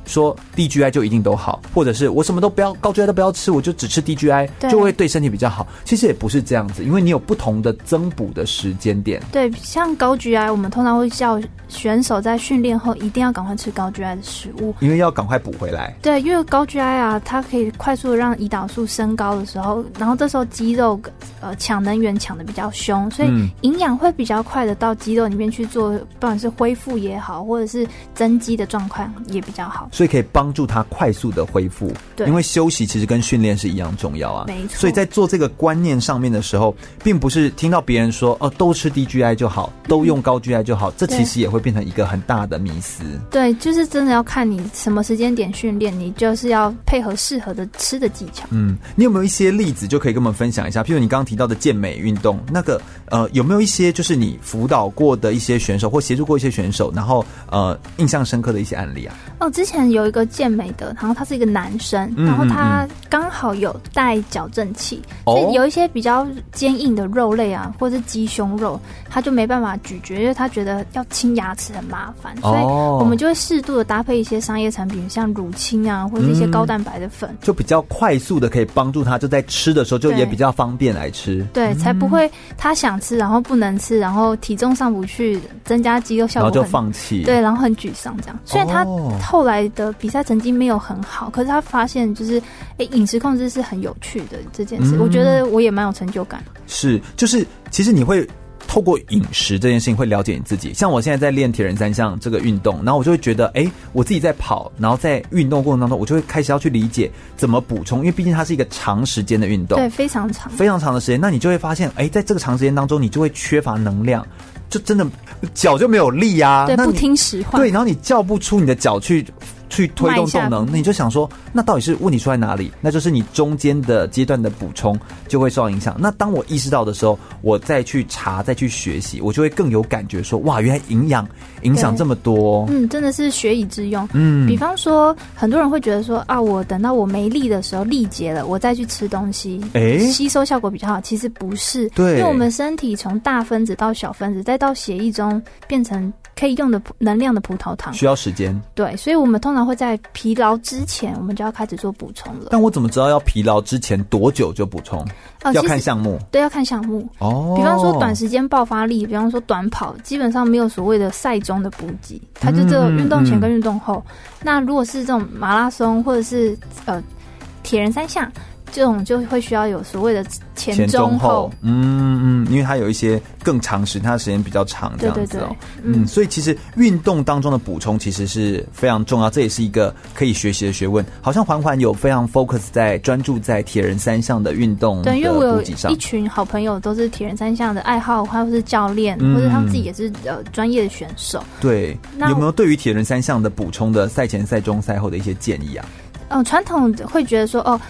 说 DGI 就一定都好，或者是我什么都不要，高 GI 都不要吃，我就只吃 DGI 就会对身体比较好。其实也不是这样子，因为你有不同的增补的时间点。对，像高 GI，我们通常会叫选手在训练后一定要赶快吃高 GI 的食物，因为要赶快补回来。对，因为高 GI 啊，它可以快速的让胰岛素升高的时候，然后这时候肌肉呃抢能源抢的比较凶，所以营养会比较快的到肌肉里面去做，不管是恢复也好，或者是增肌的状况也比较好。所以可以帮助他快速的恢复，对，因为休息其实跟训练是一样重要啊，没错。所以在做这个观念上面的时候，并不是听到别人说哦，都吃低 GI 就好，都用高 GI 就好，嗯，这其实也会变成一个很大的迷思。对，就是真的要看你什么时间点训练，你就是要配合适合的吃的技巧。嗯，你有没有一些例子就可以跟我们分享一下？譬如你刚刚提到的健美运动，那个呃，有没有一些就是你辅导过的一些选手或协助过一些选手，然后呃，印象深刻的一些案例啊？哦，之前有一个。健美的，然后他是一个男生，然后他刚好有带矫正器，嗯嗯嗯，所以有一些比较坚硬的肉类啊，或者是鸡胸肉，他就没办法咀嚼，因为他觉得要清牙齿很麻烦，所以我们就会适度的搭配一些商业产品，像乳清啊，或者一些高蛋白的粉，就比较快速的可以帮助他，就在吃的时候就也比较方便来吃，对，才不会他想吃然后不能吃，然后体重上不去，增加肌肉效果，然后就放弃，对，然后很沮丧这样。虽然他后来的比赛。成绩没有很好，可是他发现就是，哎，饮食控制是很有趣的这件事，嗯，我觉得我也蛮有成就感。是，就是其实你会透过饮食这件事情会了解你自己。像我现在在练铁人三项这个运动，然后我就会觉得，哎，我自己在跑，然后在运动过程当中，我就会开始要去理解怎么补充，因为毕竟它是一个长时间的运动，对，非常长，非常长的时间。那你就会发现，哎，在这个长时间当中，你就会缺乏能量。就真的脚就没有力啊，对，不听使唤，对，然后你叫不出你的脚去去推动动能，那你就想说，那到底是问题出在哪里？那就是你中间的阶段的补充就会受到影响。那当我意识到的时候，我再去查，再去学习，我就会更有感觉说，说哇，原来营养影响这么多。嗯，真的是学以致用。嗯，比方说，很多人会觉得说啊，我等到我没力的时候，力竭了，我再去吃东西，哎、欸，吸收效果比较好。其实不是，对，因为我们身体从大分子到小分子，再到血液中变成。可以用的能量的葡萄糖需要时间，对，所以我们通常会在疲劳之前，我们就要开始做补充了。但我怎么知道要疲劳之前多久就补充？哦，要看项目，对，要看项目哦。比方说短时间爆发力，比方说短跑，基本上没有所谓的赛中的补给，它就这个运动前跟运动后。嗯嗯嗯。那如果是这种马拉松或者是呃铁人三项。这种就会需要有所谓的前中后，嗯嗯，因为它有一些更长时，它的时间比较长，这样子哦，对对对嗯，嗯，所以其实运动当中的补充其实是非常重要，这也是一个可以学习的学问。好像环环有非常 focus 在专注在铁人三项的运动，对，因为我有一群好朋友都是铁人三项的爱好，或者是教练，嗯、或者他们自己也是呃专业的选手。对，有没有对于铁人三项的补充的赛前、赛中、赛后的一些建议啊？嗯、呃，传统会觉得说哦。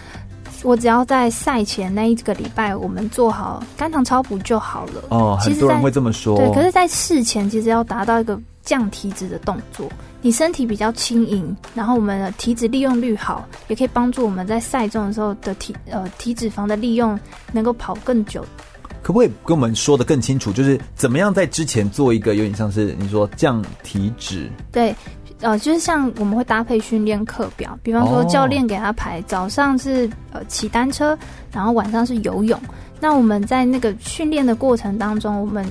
我只要在赛前那一个礼拜，我们做好肝糖超补就好了。哦，很多人会这么说。对，可是，在事前其实要达到一个降体脂的动作，你身体比较轻盈，然后我们的体脂利用率好，也可以帮助我们在赛中的时候的体呃体脂肪的利用能够跑更久。可不可以跟我们说的更清楚？就是怎么样在之前做一个有点像是你说降体脂？对。呃，就是像我们会搭配训练课表，比方说教练给他排早上是呃骑单车，然后晚上是游泳。那我们在那个训练的过程当中，我们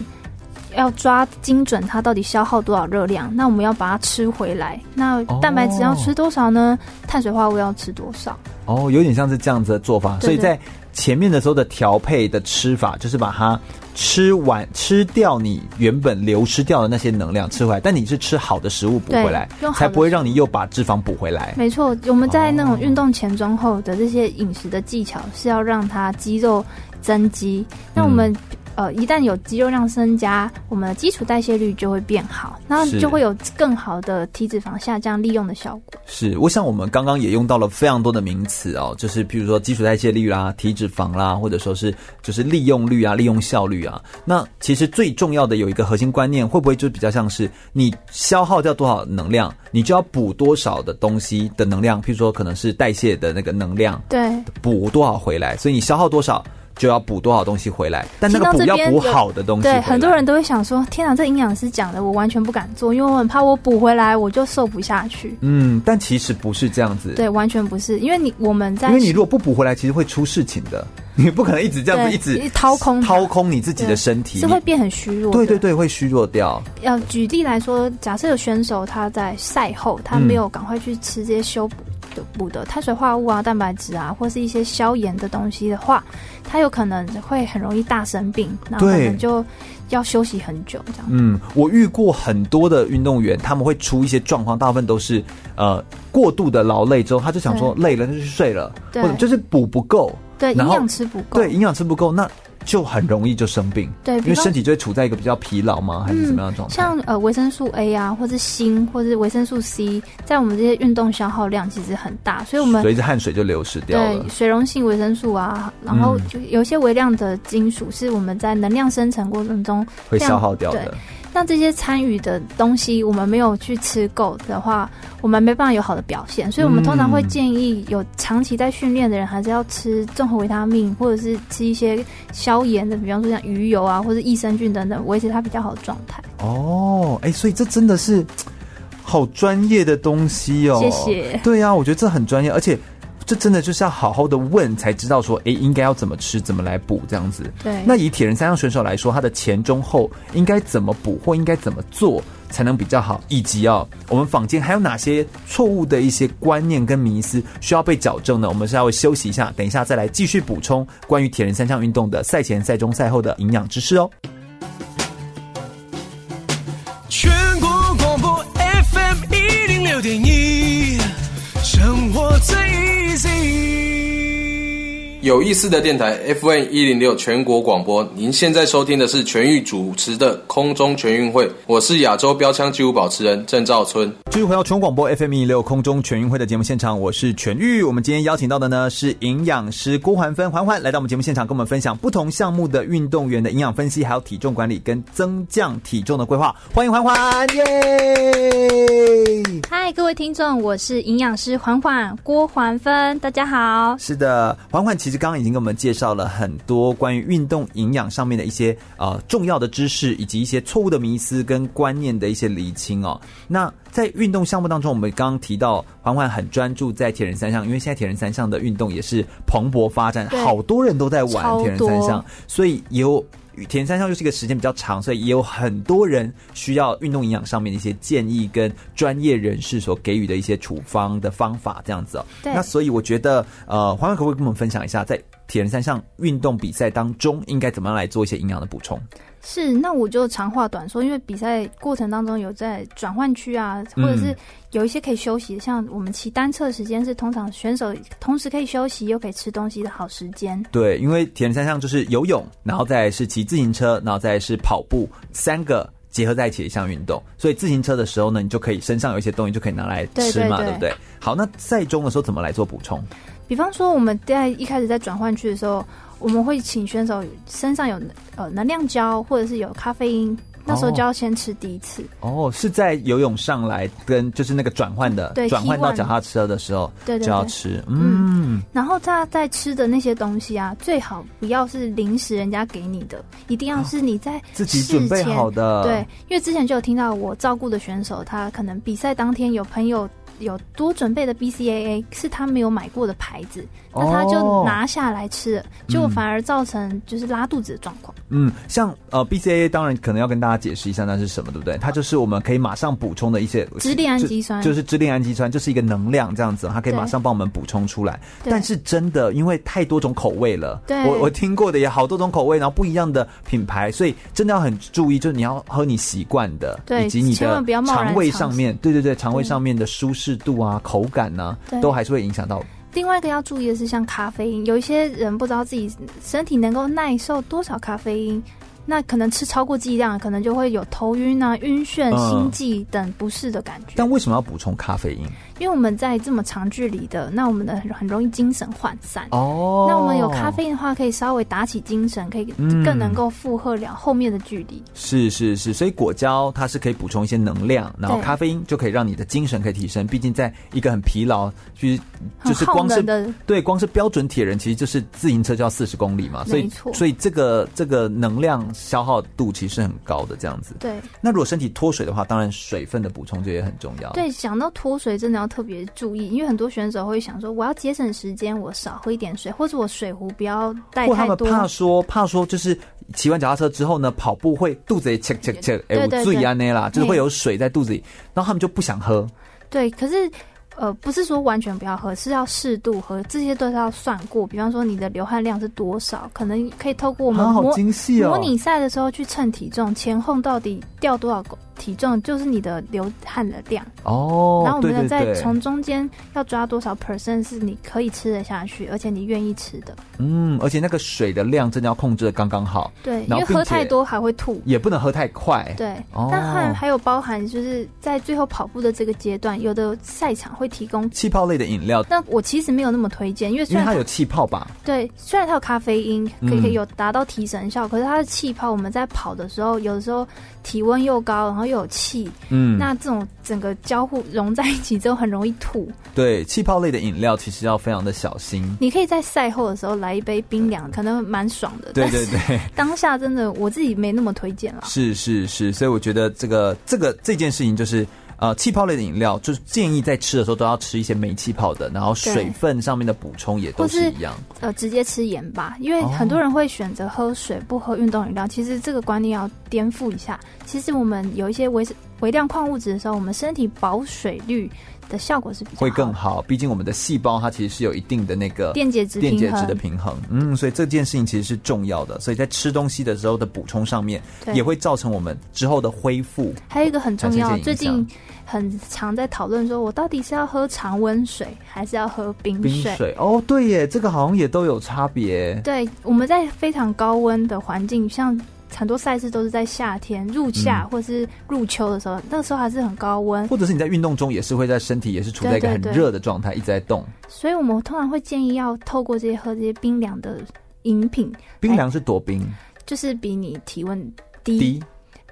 要抓精准它到底消耗多少热量，那我们要把它吃回来。那蛋白质要吃多少呢？碳水化合物要吃多少？哦，有点像是这样子的做法。所以在前面的时候的调配的吃法，就是把它。吃完吃掉你原本流失掉的那些能量吃回来，但你是吃好的食物补回来，才不会让你又把脂肪补回来。没错，我们在那种运动前、中、后的这些饮食的技巧是要让它肌肉增肌。那我们。呃，一旦有肌肉量增加，我们的基础代谢率就会变好，那就会有更好的体脂肪下降利用的效果。是，我想我们刚刚也用到了非常多的名词哦，就是比如说基础代谢率啦、体脂肪啦，或者说是就是利用率啊、利用效率啊。那其实最重要的有一个核心观念，会不会就比较像是你消耗掉多少能量，你就要补多少的东西的能量？譬如说可能是代谢的那个能量，对，补多少回来，所以你消耗多少。就要补多少东西回来，但那个补要补好的东西。对，很多人都会想说：“天哪，这营养师讲的，我完全不敢做，因为我很怕我补回来我就瘦不下去。”嗯，但其实不是这样子。对，完全不是，因为你我们在，因为你如果不补回来，其实会出事情的。你不可能一直这样子一直掏空掏空你自己的身体，是会变很虚弱。对对对，会虚弱掉。要举例来说，假设有选手他在赛后，他没有赶快去吃这些修补的补的碳水化合物啊、蛋白质啊，或是一些消炎的东西的话，他有可能会很容易大生病，然后可能就要休息很久这样。嗯，我遇过很多的运动员，他们会出一些状况，大部分都是呃过度的劳累之后，他就想说累了就去睡了，或者就是补不够。对，营养吃不够。对，营养吃不够，那就很容易就生病。对，因为身体就会处在一个比较疲劳吗？还是什么样的状态？像呃维生素 A 啊，或是锌，或是维生素 C，在我们这些运动消耗量其实很大，所以我们随着汗水就流失掉了。对，水溶性维生素啊，然后就有一些微量的金属是我们在能量生成过程中会消耗掉的。像这些参与的东西，我们没有去吃够的话，我们没办法有好的表现。所以，我们通常会建议有长期在训练的人，还是要吃综合维他命，或者是吃一些消炎的，比方说像鱼油啊，或者益生菌等等，维持它比较好的状态。哦，哎、欸，所以这真的是 好专业的东西哦。谢谢。对呀、啊，我觉得这很专业，而且。这真的就是要好好的问，才知道说，哎，应该要怎么吃，怎么来补这样子。对。那以铁人三项选手来说，他的前中后应该怎么补，或应该怎么做才能比较好？以及啊，我们坊间还有哪些错误的一些观念跟迷思需要被矫正呢？我们稍微休息一下，等一下再来继续补充关于铁人三项运动的赛前、赛中、赛后的营养知识哦。全国广播 FM 一零六点一，生活最。有意思的电台 FM 一零六全国广播，您现在收听的是全域主持的空中全运会，我是亚洲标枪纪录保持人郑兆春。继续回到全国广播 FM 一零六空中全运会的节目现场，我是全域。我们今天邀请到的呢是营养师郭环芬环环来到我们节目现场，跟我们分享不同项目的运动员的营养分析，还有体重管理跟增降体重的规划。欢迎环环，耶！嗨，各位听众，我是营养师环环郭环芬，大家好。是的，环环。其实刚刚已经给我们介绍了很多关于运动营养上面的一些呃重要的知识，以及一些错误的迷思跟观念的一些厘清哦。那在运动项目当中，我们刚刚提到环环很专注在铁人三项，因为现在铁人三项的运动也是蓬勃发展，好多人都在玩铁人三项，所以有。铁人三项就是一个时间比较长，所以也有很多人需要运动营养上面的一些建议，跟专业人士所给予的一些处方的方法，这样子哦。对。那所以我觉得，呃，欢欢可不可以跟我们分享一下，在铁人三项运动比赛当中，应该怎么样来做一些营养的补充？是，那我就长话短说，因为比赛过程当中有在转换区啊，或者是有一些可以休息，像我们骑单车时间是通常选手同时可以休息又可以吃东西的好时间。对，因为铁人三项就是游泳，然后再是骑自行车，然后再是跑步，三个结合在一起的一项运动。所以自行车的时候呢，你就可以身上有一些东西就可以拿来吃嘛，对，对，对，对不对？好，那赛中的时候怎么来做补充？比方说我们在一开始在转换区的时候。我们会请选手身上有呃能量胶，或者是有咖啡因，那时候就要先吃第一次。哦，是在游泳上来跟就是那个转换的，转换到脚踏车的时候，对，就要吃。嗯，嗯，然后他在吃的那些东西啊，最好不要是临时人家给你的，一定要是你在自己准备好的。对，因为之前就有听到我照顾的选手，他可能比赛当天有朋友。有多准备的 BCAA 是他没有买过的牌子，那他就拿下来吃了，结果反而造成就是拉肚子的状况。嗯，像呃 BCAA 当然可能要跟大家解释一下那是什么，对不对？它就是我们可以马上补充的一些支链氨基酸，就，就是支链氨基酸，就是一个能量这样子，它可以马上帮我们补充出来。但是真的因为太多种口味了，对我我听过的也好多种口味，然后不一样的品牌，所以真的要很注意，就是你要喝你习惯的，对，以及你的肠胃上面，对对对，肠胃上面的舒适。适度啊，口感呢、啊，都还是会影响到。另外一个要注意的是，像咖啡因，有一些人不知道自己身体能够耐受多少咖啡因。那可能吃超过剂量，可能就会有头晕啊、晕眩、心悸等不适的感觉。但为什么要补充咖啡因？因为我们在这么长距离的，那我们的很容易精神涣散。哦。那我们有咖啡因的话，可以稍微打起精神，可以更能够负荷了后面的距离。是是是，所以果胶它是可以补充一些能量，然后咖啡因就可以让你的精神可以提升。毕竟在一个很疲劳，就是就是光是对光是标准铁人，其实就是自行车就要四十公里嘛。所以所以这个这个能量。消耗度其实是很高的，这样子。对。那如果身体脱水的话，当然水分的补充就也很重要。对，想到脱水真的要特别注意，因为很多选手会想说，我要节省时间，我少喝一点水，或者我水壶不要带太多。他们怕说，怕说就是骑完脚踏车之后呢，跑步会肚子里切切切，哎，我注意安内啦，就是会有水在肚子里，然后他们就不想喝。对，可是。呃，不是说完全不要喝，是要适度喝，这些都是要算过。比方说你的流汗量是多少，可能可以透过我们模、啊、好精细哦、模拟赛的时候去称体重，前后到底掉多少。体重就是你的流汗的量哦，然后我们再从中间要抓多少 percent 是你可以吃得下去，而且你愿意吃的。嗯，而且那个水的量真的要控制的刚刚好。对，因为喝太多还会吐，也不能喝太快。对，哦、但还还有包含就是在最后跑步的这个阶段，有的赛场会提供气泡类的饮料。但我其实没有那么推荐，因为虽然它，有气泡吧。对，虽然它有咖啡因，可以可以有达到提神效，嗯、可是它的气泡我们在跑的时候，有的时候。体温又高，然后又有气，嗯，那这种整个交互融在一起之后，很容易吐。对，气泡类的饮料其实要非常的小心。你可以在赛后的时候来一杯冰凉，可能蛮爽的。对对对，当下真的我自己没那么推荐了。是是是，所以我觉得这个这个这件事情就是。呃，气泡类的饮料就是建议在吃的时候都要吃一些没气泡的，然后水分上面的补充也都是一样。呃，直接吃盐吧，因为很多人会选择喝水不喝运动饮料，其实这个观念要颠覆一下。其实我们有一些维微量矿物质的时候，我们身体保水率的效果是比较会更好。毕竟我们的细胞它其实是有一定的那个电解质电解质的平衡，嗯，所以这件事情其实是重要的。所以在吃东西的时候的补充上面，也会造成我们之后的恢复。还有一个很重要，最近很常在讨论说，我到底是要喝常温水还是要喝冰水？冰水哦，对耶，这个好像也都有差别。对，我们在非常高温的环境，像。很多赛事都是在夏天入夏或是入秋的时候，嗯、那个时候还是很高温，或者是你在运动中也是会在身体也是处在一个很热的状态，一直在动。所以我们通常会建议要透过这些喝这些冰凉的饮品。冰凉是多冰？就是比你体温低。低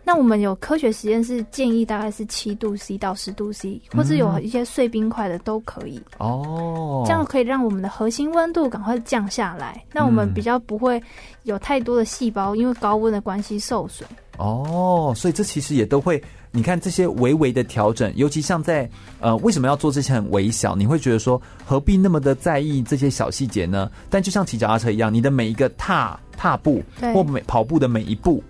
那我们有科学实验室建议大概是七度 C 到十度 C，或者有一些碎冰块的都可以哦，这样可以让我们的核心温度赶快降下来。那我们比较不会有太多的细胞因为高温的关系受损。哦，所以这其实也都会，你看这些微微的调整，尤其像在呃，为什么要做这些很微小？你会觉得说何必那么的在意这些小细节呢？但就像骑脚踏车一样，你的每一个踏踏步或每跑步的每一步。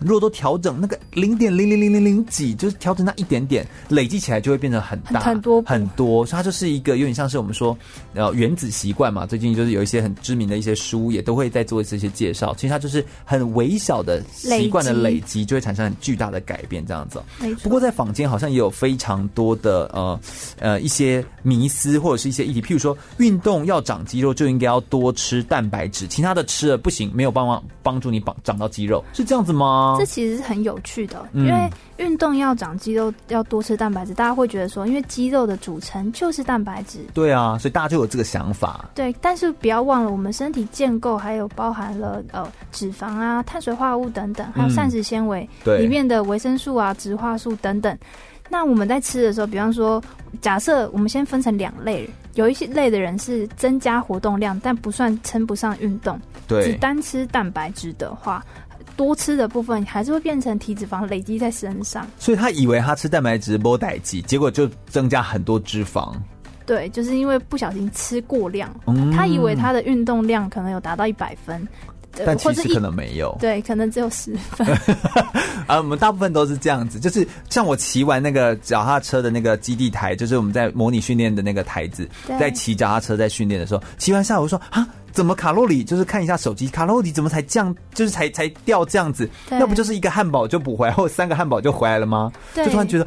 如果都调整那个零点零零零零零几，就是调整那一点点，累积起来就会变成很大很多很多，所以它就是一个有点像是我们说呃原子习惯嘛。最近就是有一些很知名的一些书也都会在做这些介绍。其实它就是很微小的习惯的累积，就会产生很巨大的改变这样子。不过在坊间好像也有非常多的呃呃一些迷思或者是一些议题，譬如说运动要长肌肉就应该要多吃蛋白质，其他的吃了不行，没有办法帮助你绑长到肌肉，是这样子吗？这其实是很有趣的，因为运动要长肌肉，要多吃蛋白质。大家会觉得说，因为肌肉的组成就是蛋白质。对啊，所以大家就有这个想法。对，但是不要忘了，我们身体建构还有包含了呃脂肪啊、碳水化合物等等，还有膳食纤维里面的维生素啊、植化素等等。那我们在吃的时候，比方说，假设我们先分成两类，有一些类的人是增加活动量，但不算称不上运动。对，只单吃蛋白质的话。多吃的部分还是会变成体脂肪累积在身上，所以他以为他吃蛋白质波代剂，结果就增加很多脂肪。对，就是因为不小心吃过量，嗯、他以为他的运动量可能有达到一百分，但其实可能没有，对，可能只有十分。啊，我们大部分都是这样子，就是像我骑完那个脚踏车的那个基地台，就是我们在模拟训练的那个台子，在骑脚踏车在训练的时候，骑完下午说啊。怎么卡路里？就是看一下手机，卡路里怎么才降？就是才才掉这样子？那不就是一个汉堡就补回来，或者三个汉堡就回来了吗？对就突然觉得，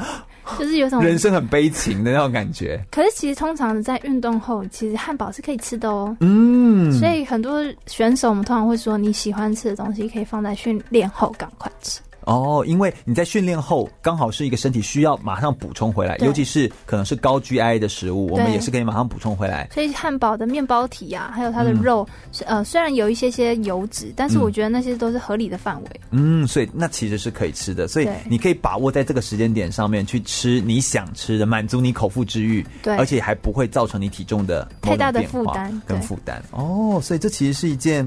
就是有种人生很悲情的那种感觉。可是其实通常在运动后，其实汉堡是可以吃的哦。嗯，所以很多选手我们通常会说，你喜欢吃的东西可以放在训练后赶快吃。哦，因为你在训练后刚好是一个身体需要马上补充回来，尤其是可能是高 GI 的食物，我们也是可以马上补充回来。所以汉堡的面包体啊，还有它的肉，嗯、呃，虽然有一些些油脂，但是我觉得那些都是合理的范围。嗯，所以那其实是可以吃的，所以你可以把握在这个时间点上面去吃你想吃的，满足你口腹之欲，对，而且还不会造成你体重的太大的负担跟负担。哦，所以这其实是一件。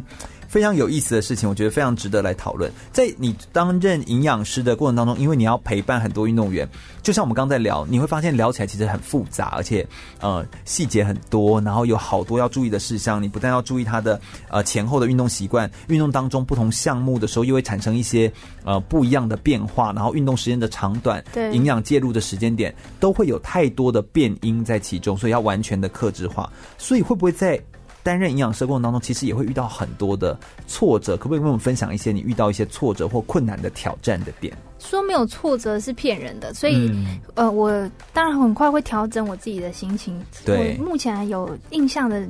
非常有意思的事情，我觉得非常值得来讨论。在你担任营养师的过程当中，因为你要陪伴很多运动员，就像我们刚在聊，你会发现聊起来其实很复杂，而且呃细节很多，然后有好多要注意的事项。你不但要注意他的呃前后的运动习惯，运动当中不同项目的时候又会产生一些呃不一样的变化，然后运动时间的长短，对营养介入的时间点都会有太多的变因在其中，所以要完全的克制化。所以会不会在担任营养师过程当中，其实也会遇到很多的挫折，可不可以跟我们分享一些你遇到一些挫折或困难的挑战的点？说没有挫折是骗人的，所以、嗯、呃，我当然很快会调整我自己的心情。对，我目前有印象的，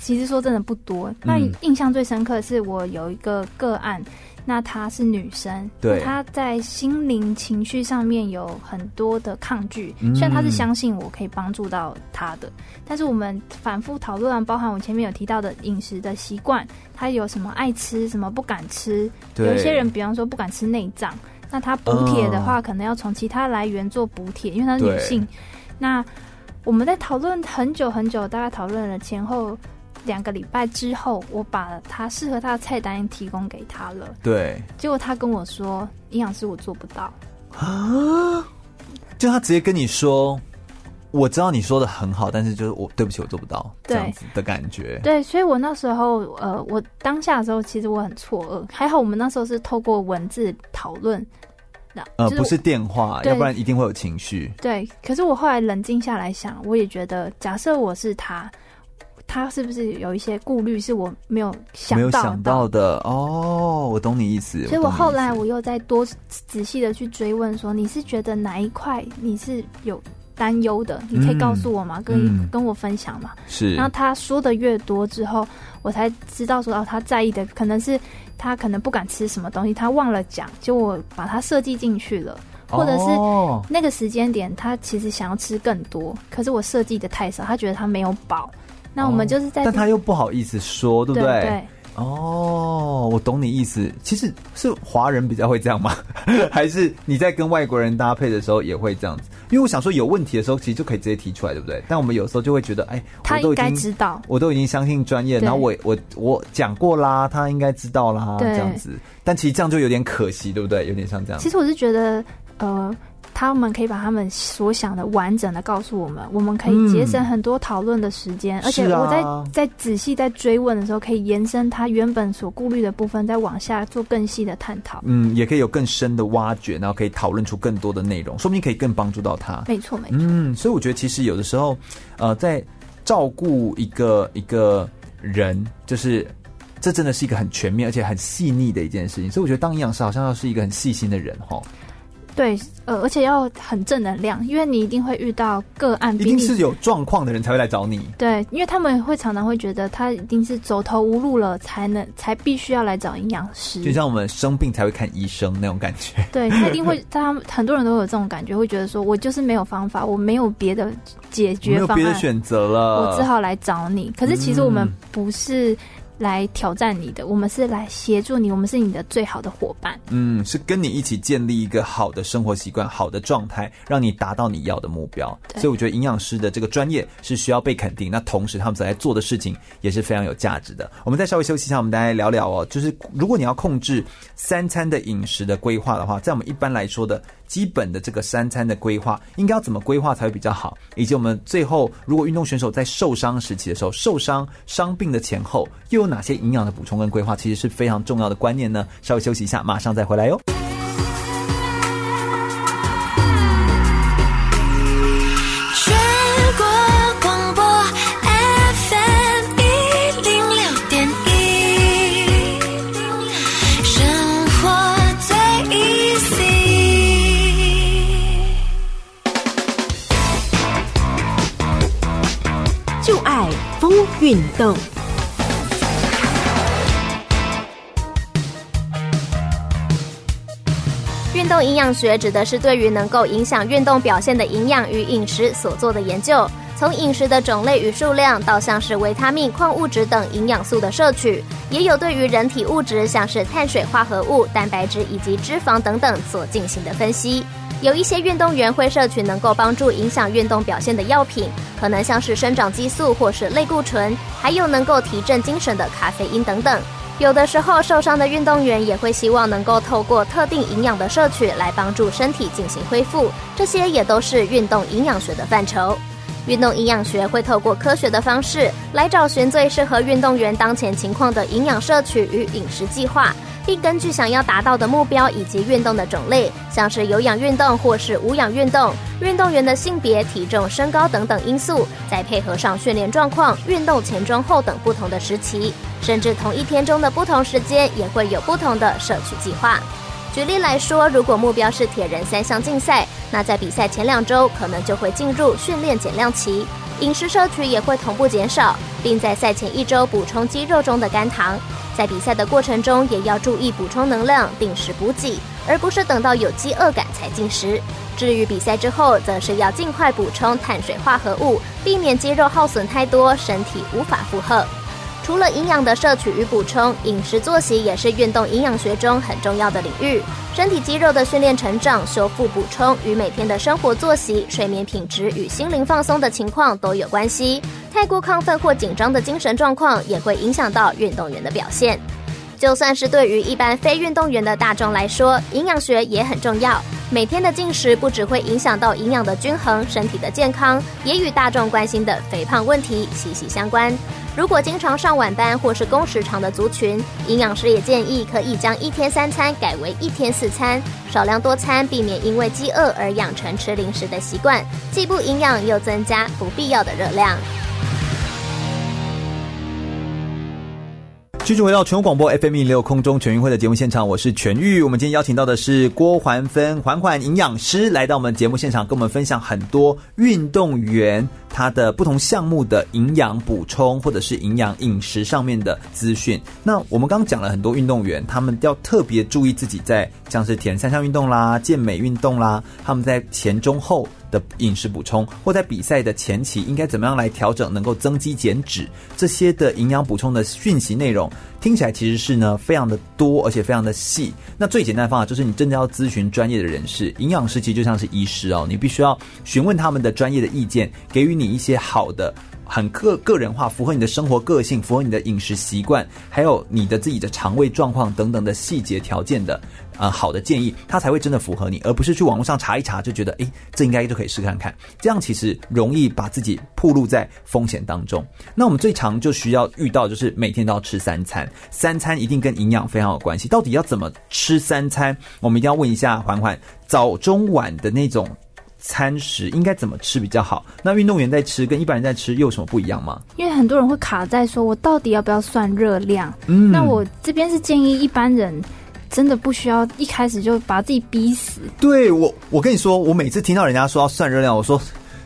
其实说真的不多。那印象最深刻的是我有一个个案。那她是女生，对，她在心灵情绪上面有很多的抗拒。虽然她是相信我可以帮助到她的，嗯、但是我们反复讨论，包含我前面有提到的饮食的习惯，她有什么爱吃，什么不敢吃。对有一些人，比方说不敢吃内脏，那她补铁的话，可能要从其他来源做补铁，因为她是女性。那我们在讨论很久很久，大概讨论了前后。两个礼拜之后，我把他适合他的菜单提供给他了。对，结果他跟我说：“营养师，我做不到。”啊！就他直接跟你说：“我知道你说的很好，但是就是我对不起，我做不到。”这样子的感觉。对，所以我那时候呃，我当下的时候其实我很错愕。还好我们那时候是透过文字讨论，呃，不是电话，要不然一定会有情绪。对，可是我后来冷静下来想，我也觉得，假设我是他，他是不是有一些顾虑是我没有想到的？没有想到的哦，我懂你意思。所以我后来我又再多仔细的去追问，说你是觉得哪一块你是有担忧的？你可以告诉我吗？嗯、跟、嗯、跟我分享吗？是。然后他说的越多之后，我才知道说哦，他在意的可能是。他可能不敢吃什么东西，他忘了讲，就我把它设计进去了，或者是那个时间点，他其实想要吃更多，可是我设计的太少，他觉得他没有饱。那我们就是在，但他又不好意思说，对不对？对对哦，我懂你意思。其实是华人比较会这样吗？还是你在跟外国人搭配的时候也会这样子？因为我想说，有问题的时候其实就可以直接提出来，对不对？但我们有时候就会觉得，哎，他应该知道，我都已经相信专业，然后我我我讲过啦，他应该知道啦，这样子。但其实这样就有点可惜，对不对？有点像这样。其实我是觉得，呃。他们可以把他们所想的完整的告诉我们，我们可以节省很多讨论的时间，嗯、而且我在在仔细在追问的时候，可以延伸他原本所顾虑的部分，再往下做更细的探讨。嗯，也可以有更深的挖掘，然后可以讨论出更多的内容，说不定可以更帮助到他。没错，没错。嗯，所以我觉得其实有的时候，呃，在照顾一个一个人，就是这真的是一个很全面而且很细腻的一件事情。所以我觉得当营养师好像要是一个很细心的人，哈。对，呃，而且要很正能量，因为你一定会遇到个案，一定是有状况的人才会来找你。对，因为他们会常常会觉得他一定是走投无路了，才能才必须要来找营养师。就像我们生病才会看医生那种感觉。对，他一定会，他很多人都有这种感觉，会觉得说我就是没有方法，我没有别的解决方案，没有别的选择了，我只好来找你。可是其实我们不是。来挑战你的，我们是来协助你，我们是你的最好的伙伴。嗯，是跟你一起建立一个好的生活习惯、好的状态，让你达到你要的目标。所以我觉得营养师的这个专业是需要被肯定。那同时他们在做的事情也是非常有价值的。我们再稍微休息一下，我们大家聊聊哦，就是如果你要控制三餐的饮食的规划的话，在我们一般来说的。基本的这个三餐的规划应该要怎么规划才会比较好？以及我们最后如果运动选手在受伤时期的时候，受伤伤病的前后又有哪些营养的补充跟规划，其实是非常重要的观念呢？稍微休息一下，马上再回来哟。运动，运动营养学指的是对于能够影响运动表现的营养与饮食所做的研究。从饮食的种类与数量，到像是维他命、矿物质等营养素的摄取，也有对于人体物质，像是碳水化合物、蛋白质以及脂肪等等所进行的分析。有一些运动员会摄取能够帮助影响运动表现的药品，可能像是生长激素或是类固醇，还有能够提振精神的咖啡因等等。有的时候受伤的运动员也会希望能够透过特定营养的摄取来帮助身体进行恢复，这些也都是运动营养学的范畴。运动营养学会透过科学的方式来找寻最适合运动员当前情况的营养摄取与饮食计划。并根据想要达到的目标以及运动的种类，像是有氧运动或是无氧运动，运动员的性别、体重、身高等等因素，再配合上训练状况、运动前、中、后等不同的时期，甚至同一天中的不同时间，也会有不同的摄取计划。举例来说，如果目标是铁人三项竞赛，那在比赛前两周可能就会进入训练减量期，饮食摄取也会同步减少，并在赛前一周补充肌肉中的肝糖。在比赛的过程中，也要注意补充能量，定时补给，而不是等到有饥饿感才进食。至于比赛之后，则是要尽快补充碳水化合物，避免肌肉耗损太多，身体无法负荷。除了营养的摄取与补充，饮食作息也是运动营养学中很重要的领域。身体肌肉的训练、成长、修复、补充，与每天的生活作息、睡眠品质与心灵放松的情况都有关系。太过亢奋或紧张的精神状况，也会影响到运动员的表现。就算是对于一般非运动员的大众来说，营养学也很重要。每天的进食不只会影响到营养的均衡、身体的健康，也与大众关心的肥胖问题息息相关。如果经常上晚班或是工时长的族群，营养师也建议可以将一天三餐改为一天四餐，少量多餐，避免因为饥饿而养成吃零食的习惯，既不营养又增加不必要的热量。继续回到全国广播 FM 一零六空中全运会的节目现场，我是全玉。我们今天邀请到的是郭环芬环环营养师来到我们节目现场，跟我们分享很多运动员他的不同项目的营养补充或者是营养饮食上面的资讯。那我们刚刚讲了很多运动员，他们要特别注意自己在像是铁三项运动啦、健美运动啦，他们在前中后。的饮食补充，或在比赛的前期应该怎么样来调整，能够增肌减脂，这些的营养补充的讯息内容，听起来其实是呢非常的多，而且非常的细。那最简单的方法就是你真的要咨询专业的人士，营养师其实就像是医师哦，你必须要询问他们的专业的意见，给予你一些好的。很个个人化，符合你的生活个性，符合你的饮食习惯，还有你的自己的肠胃状况等等的细节条件的，呃，好的建议，它才会真的符合你，而不是去网络上查一查就觉得，诶，这应该就可以试看看。这样其实容易把自己暴露在风险当中。那我们最常就需要遇到，就是每天都要吃三餐，三餐一定跟营养非常有关系。到底要怎么吃三餐？我们一定要问一下环环，早中晚的那种。餐食应该怎么吃比较好？那运动员在吃跟一般人在吃又有什么不一样吗？因为很多人会卡在说，我到底要不要算热量？嗯，那我这边是建议一般人真的不需要一开始就把自己逼死。对，我，我跟你说，我每次听到人家说要算热量，我说。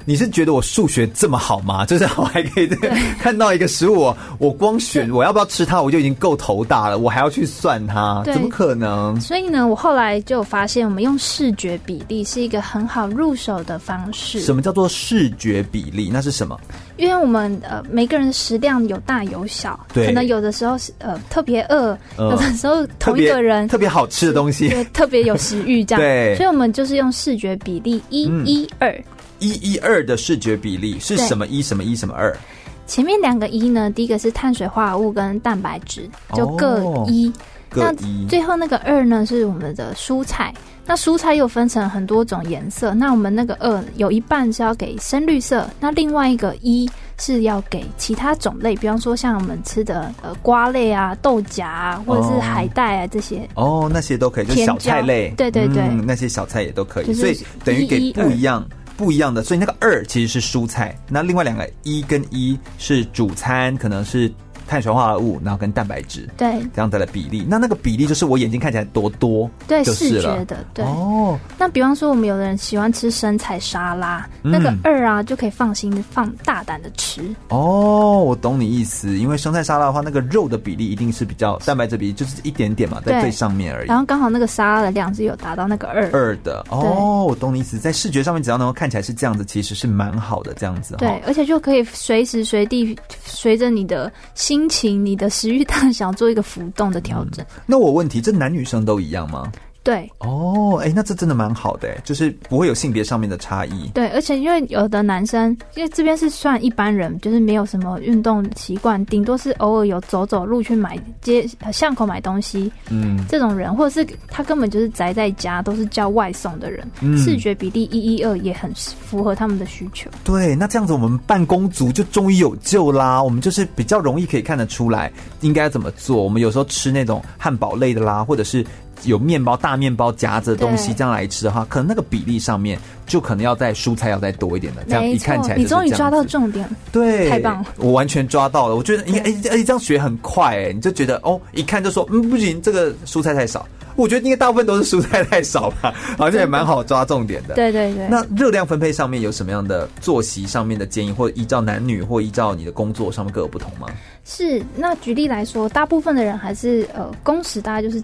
你是觉得我数学这么好吗？就是我还可以看到一个食物，我光选我要不要吃它，我就已经够头大了，我还要去算它，怎么可能？所以呢，我后来就发现，我们用视觉比例是一个很好入手的方式。什么叫做视觉比例？那是什么？因为我们呃每个人的食量有大有小，可能有的时候是呃特别饿，有的时候同一个人特别好吃的东西，对，特别有食欲这样。对，所以我们就是用视觉比例一一二。嗯一一二的视觉比例是什么？一什么一什么二？前面两个一呢？第一个是碳水化合物跟蛋白质，就各一。那最后那个二呢？是我们的蔬菜。那蔬菜又分成很多种颜色。那我们那个二有一半是要给深绿色，那另外一个一是要给其他种类，比方说像我们吃的呃瓜类啊、豆荚啊，或者是海带啊这些。哦，那些都可以，就是小菜类。对对对、嗯，那些小菜也都可以。所以等于给不一样。不一样的，所以那个二其实是蔬菜，那另外两个一跟一是主餐，可能是。碳水化合物，然后跟蛋白质，对，这样子的比例。那那个比例就是我眼睛看起来多多，对，视觉的，对。哦，那比方说我们有的人喜欢吃生菜沙拉，嗯、那个二啊就可以放心放大胆的吃。哦，我懂你意思，因为生菜沙拉的话，那个肉的比例一定是比较蛋白质比例就是一点点嘛，在最上面而已。然后刚好那个沙拉的量是有达到那个二二的。哦，我懂你意思，在视觉上面只要能够看起来是这样子，其实是蛮好的这样子。对，而且就可以随时随地随着你的心。心情，你的食欲大小做一个浮动的调整。那我问题，这男女生都一样吗？对哦，哎，那这真的蛮好的，就是不会有性别上面的差异。对，而且因为有的男生，因为这边是算一般人，就是没有什么运动习惯，顶多是偶尔有走走路去买街巷口买东西，嗯，这种人，或者是他根本就是宅在家，都是叫外送的人，嗯，视觉比例一一二也很符合他们的需求。对，那这样子我们办公族就终于有救啦，我们就是比较容易可以看得出来应该怎么做。我们有时候吃那种汉堡类的啦，或者是。有面包，大面包夹着东西这样来吃的话，可能那个比例上面就可能要在蔬菜要再多一点的，这样一看起来。你终于抓到重点，对，太棒了，我完全抓到了。我觉得，哎哎哎，这样学很快哎，你就觉得哦，一看就说，嗯，不行，这个蔬菜太少。我觉得应该大部分都是蔬菜太少吧，好像也蛮好抓重点的。对对对。那热量分配上面有什么样的作息上面的建议，或者依照男女，或依照你的工作上面各有不同吗？是，那举例来说，大部分的人还是呃工时大概就是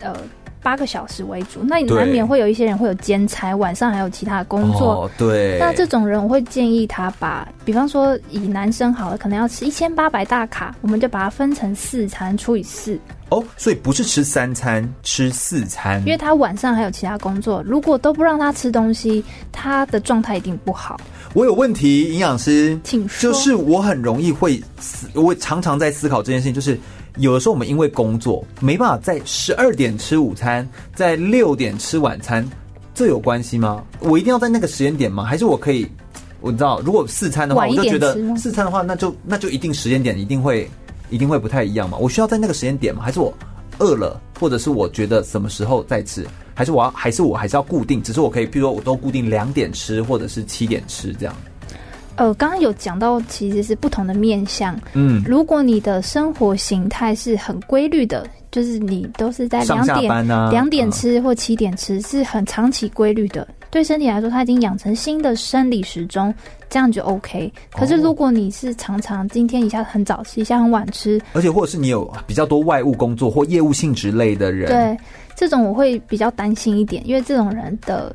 呃。八个小时为主，那你难免会有一些人会有兼差，晚上还有其他的工作。哦，对。那这种人，我会建议他把，比方说以男生好了，可能要吃一千八百大卡，我们就把它分成四餐除以四。哦，所以不是吃三餐，吃四餐。因为他晚上还有其他工作，如果都不让他吃东西，他的状态一定不好。我有问题，营养师，请说。就是我很容易会思，我常常在思考这件事情，就是。有的时候我们因为工作没办法在十二点吃午餐，在六点吃晚餐，这有关系吗？我一定要在那个时间点吗？还是我可以我知道，如果四餐的话，我就觉得四餐的话，那就那就一定时间点一定会一定会不太一样嘛。我需要在那个时间点吗？还是我饿了，或者是我觉得什么时候再吃？还是我要还是我还是要固定？只是我可以，比如说我都固定两点吃，或者是七点吃这样。呃，刚刚有讲到，其实是不同的面向。嗯，如果你的生活形态是很规律的，就是你都是在两点两点吃或七点吃，是很长期规律的。对身体来说，它已经养成新的生理时钟，这样就 OK。可是如果你是常常今天一下很早吃，一下很晚吃，而且或者是你有比较多外务工作或业务性质类的人，对这种我会比较担心一点，因为这种人的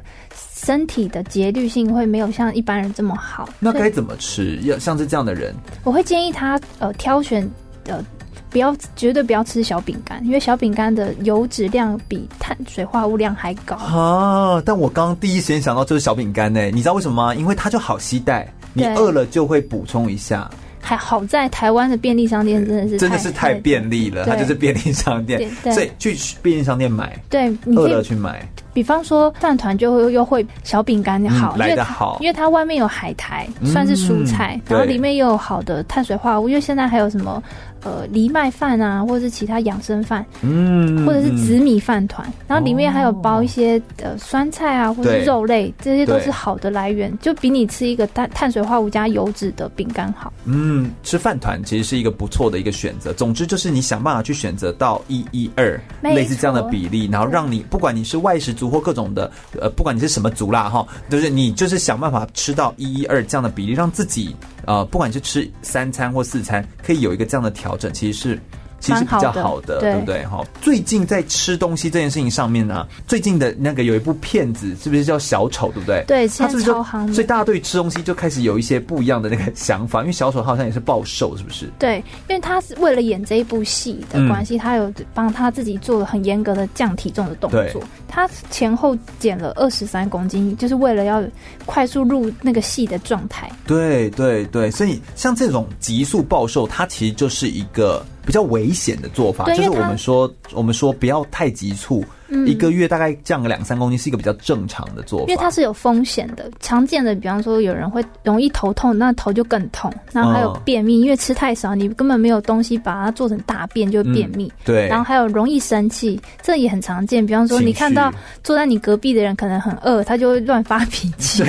身体的节律性会没有像一般人这么好。那该怎么吃？要像是这样的人，我会建议他呃挑选呃。不要绝对不要吃小饼干，因为小饼干的油脂量比碳水化合物量还高啊！但我刚刚第一时间想到就是小饼干呢，你知道为什么吗？因为它就好携带，你饿了就会补充一下。还好在台湾的便利商店真的是真的是太便利了，它就是便利商店，所以去便利商店买，对，饿了去买。比方说饭团就会又会小饼干好，来的好，因为它外面有海苔，算是蔬菜，然后里面又有好的碳水化合物，因为现在还有什么。呃，藜麦饭啊，或者是其他养生饭，嗯，或者是紫米饭团，然后里面还有包一些呃酸菜啊，或者是肉类，这些都是好的来源，就比你吃一个碳碳水化合物加油脂的饼干好。嗯，吃饭团其实是一个不错的一个选择。总之就是你想办法去选择到一一二类似这样的比例，然后让你不管你是外食族或各种的，呃，不管你是什么族啦哈，就是你就是想办法吃到一一二这样的比例，让自己。呃，不管是吃三餐或四餐，可以有一个这样的调整，其实是。其实比较好的，对不对？哈，最近在吃东西这件事情上面呢，最近的那个有一部片子，是不是叫小丑？对不对？对，他是超夯。所以大家对吃东西就开始有一些不一样的那个想法，因为小丑好像也是暴瘦，是不是？对，因为他是为了演这一部戏的关系，他有帮他自己做了很严格的降体重的动作。他前后减了二十三公斤，就是为了要快速入那个戏的状态。对对对，所以像这种急速暴瘦，它其实就是一个。比较危险的做法，就是我们说，我们说不要太急促。嗯，一个月大概降个两三公斤是一个比较正常的做法，因为它是有风险的。常见的，比方说有人会容易头痛，那头就更痛。然后还有便秘，因为吃太少，你根本没有东西把它做成大便，就会便秘。嗯，对。然后还有容易生气，这也很常见。比方说，你看到坐在你隔壁的人可能很饿，他就会乱发脾气。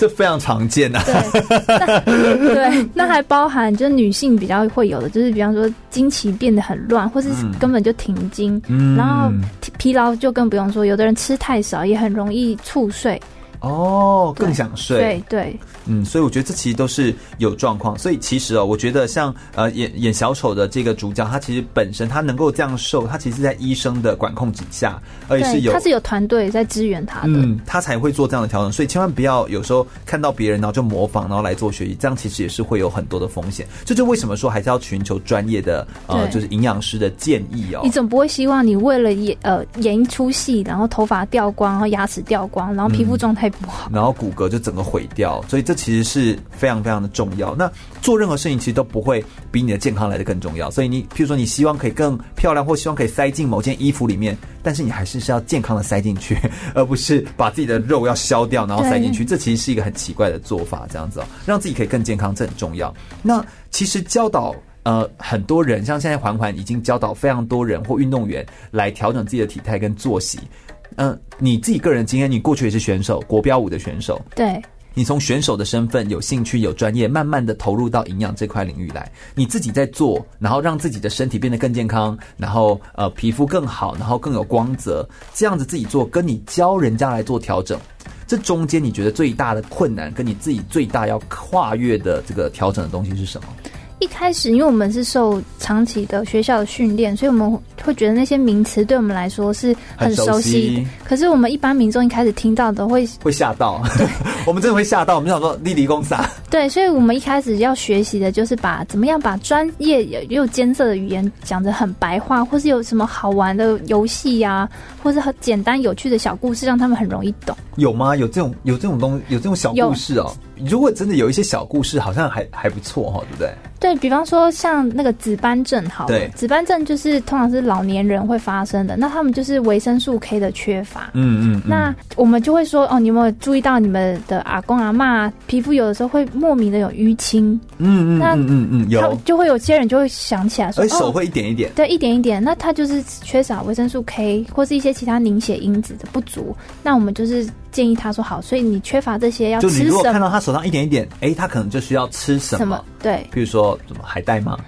对。这非常常见啊，对，对，那还包含就是女性比较会有的，就是比方说经期变得很乱，或是根本就停经，嗯、然后疲劳就更不用说，有的人吃太少也很容易猝睡。哦，更想睡。对对。对嗯，所以我觉得这其实都是有状况。所以其实哦，我觉得像呃演演小丑的这个主角，他其实本身他能够这样瘦，他其实在医生的管控之下，而且是有他是有团队在支援他的，嗯，他才会做这样的调整。所以千万不要有时候看到别人然后就模仿，然后来做学习，这样其实也是会有很多的风险。这就为什么说还是要寻求专业的呃，就是营养师的建议哦。你总不会希望你为了演呃演一出戏，然后头发掉光，然后牙齿掉光，然后皮肤状态不好，嗯，然后骨骼就整个毁掉。所以这其实是非常非常的重要。那做任何事情其实都不会比你的健康来的更重要。所以你，譬如说你希望可以更漂亮，或希望可以塞进某件衣服里面，但是你还是是要健康的塞进去，而不是把自己的肉要削掉然后塞进去。这其实是一个很奇怪的做法，这样子哦，让自己可以更健康，这很重要。那其实教导呃很多人，像现在环环已经教导非常多人或运动员来调整自己的体态跟作息。嗯、呃，你自己个人经验，你过去也是选手，国标舞的选手，对。你从选手的身份有兴趣有专业，慢慢的投入到营养这块领域来，你自己在做，然后让自己的身体变得更健康，然后呃皮肤更好，然后更有光泽，这样子自己做，跟你教人家来做调整，这中间你觉得最大的困难，跟你自己最大要跨越的这个调整的东西是什么？一开始，因为我们是受长期的学校的训练，所以我们会觉得那些名词对我们来说是很熟悉。可是我们一般民众一开始听到的会会吓到，我们真的会吓到。我们想说立立公啥？对，所以我们一开始要学习的就是把怎么样把专业又艰涩的语言讲得很白话，或是有什么好玩的游戏呀，或是很简单有趣的小故事，让他们很容易懂。有吗？有这种有这种东西，有这种小故事哦。如果真的有一些小故事，好像还还不错哈，对不对？对，比方说像那个紫斑症，好，对，紫斑症就是通常是老年人会发生的，那他们就是维生素 K 的缺乏。嗯，嗯嗯。那我们就会说，哦，你有没有注意到你们的阿公阿妈皮肤有的时候会莫名的有淤青？嗯嗯，那嗯嗯嗯，有，就会有些人就会想起来说，说手会一点一点，对，一点一点，那他就是缺少维生素 K 或是一些其他凝血因子的不足。那我们就是。建议他说好，所以你缺乏这些要吃什么？就你如果看到他手上一点一点，哎、欸，他可能就需要吃什么？什么对，比如说什么海带吗？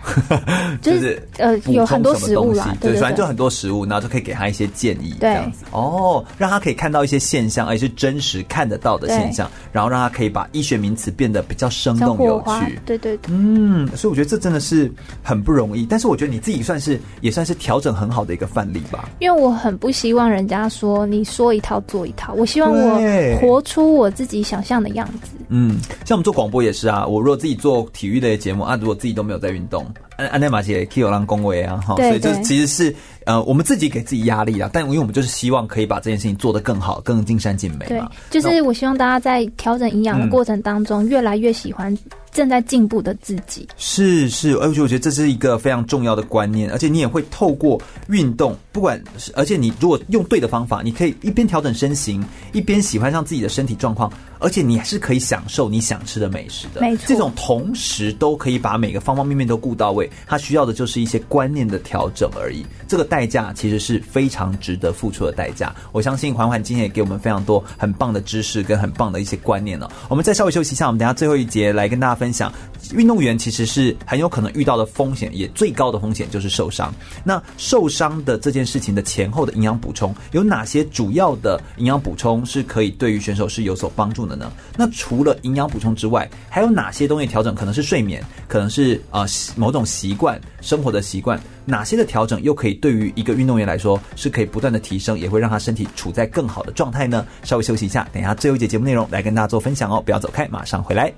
就是、就是、呃有很多食物啦，对，对，对，对，反正就很多食物，然后就可以给他一些建议，这样子哦，让他可以看到一些现象，而且是真实看得到的现象，然后让他可以把医学名词变得比较生动有趣。对，对对，嗯，所以我觉得这真的是很不容易，但是我觉得你自己算是也算是调整很好的一个范例吧。因为我很不希望人家说你说一套做一套，我希望我活出我自己想象的样子。嗯，像我们做广播也是啊。我如果自己做体育类节目啊，如果自己都没有在运动，安安奈玛姐可以有让恭维啊，哈。所以这其实是呃，我们自己给自己压力啦。但因为我们就是希望可以把这件事情做得更好，更尽善尽美嘛。对，就是我希望大家在调整营养的过程当中，越来越喜欢。正在进步的自己是是，而且我觉得这是一个非常重要的观念，而且你也会透过运动，不管是而且你如果用对的方法，你可以一边调整身形，一边喜欢上自己的身体状况，而且你还是可以享受你想吃的美食的。没错，这种同时都可以把每个方方面面都顾到位，它需要的就是一些观念的调整而已。这个代价其实是非常值得付出的代价。我相信环环今天也给我们非常多很棒的知识跟很棒的一些观念了。我们再稍微休息一下，我们等下最后一节来跟大家分享，运动员其实是很有可能遇到的风险，也最高的风险就是受伤。那受伤的这件事情的前后的营养补充有哪些主要的营养补充是可以对于选手是有所帮助那除了营养补充之外，还有哪些东西调整？可能是睡眠，可能是呃某种习惯，生活的习惯。哪些的调整又可以对于一个运动员来说是可以不断的提升，也会让他身体处在更好的状态呢？稍微休息一下，等一下最后一节节目内容来跟大家做分享哦，不要走开，马上回来。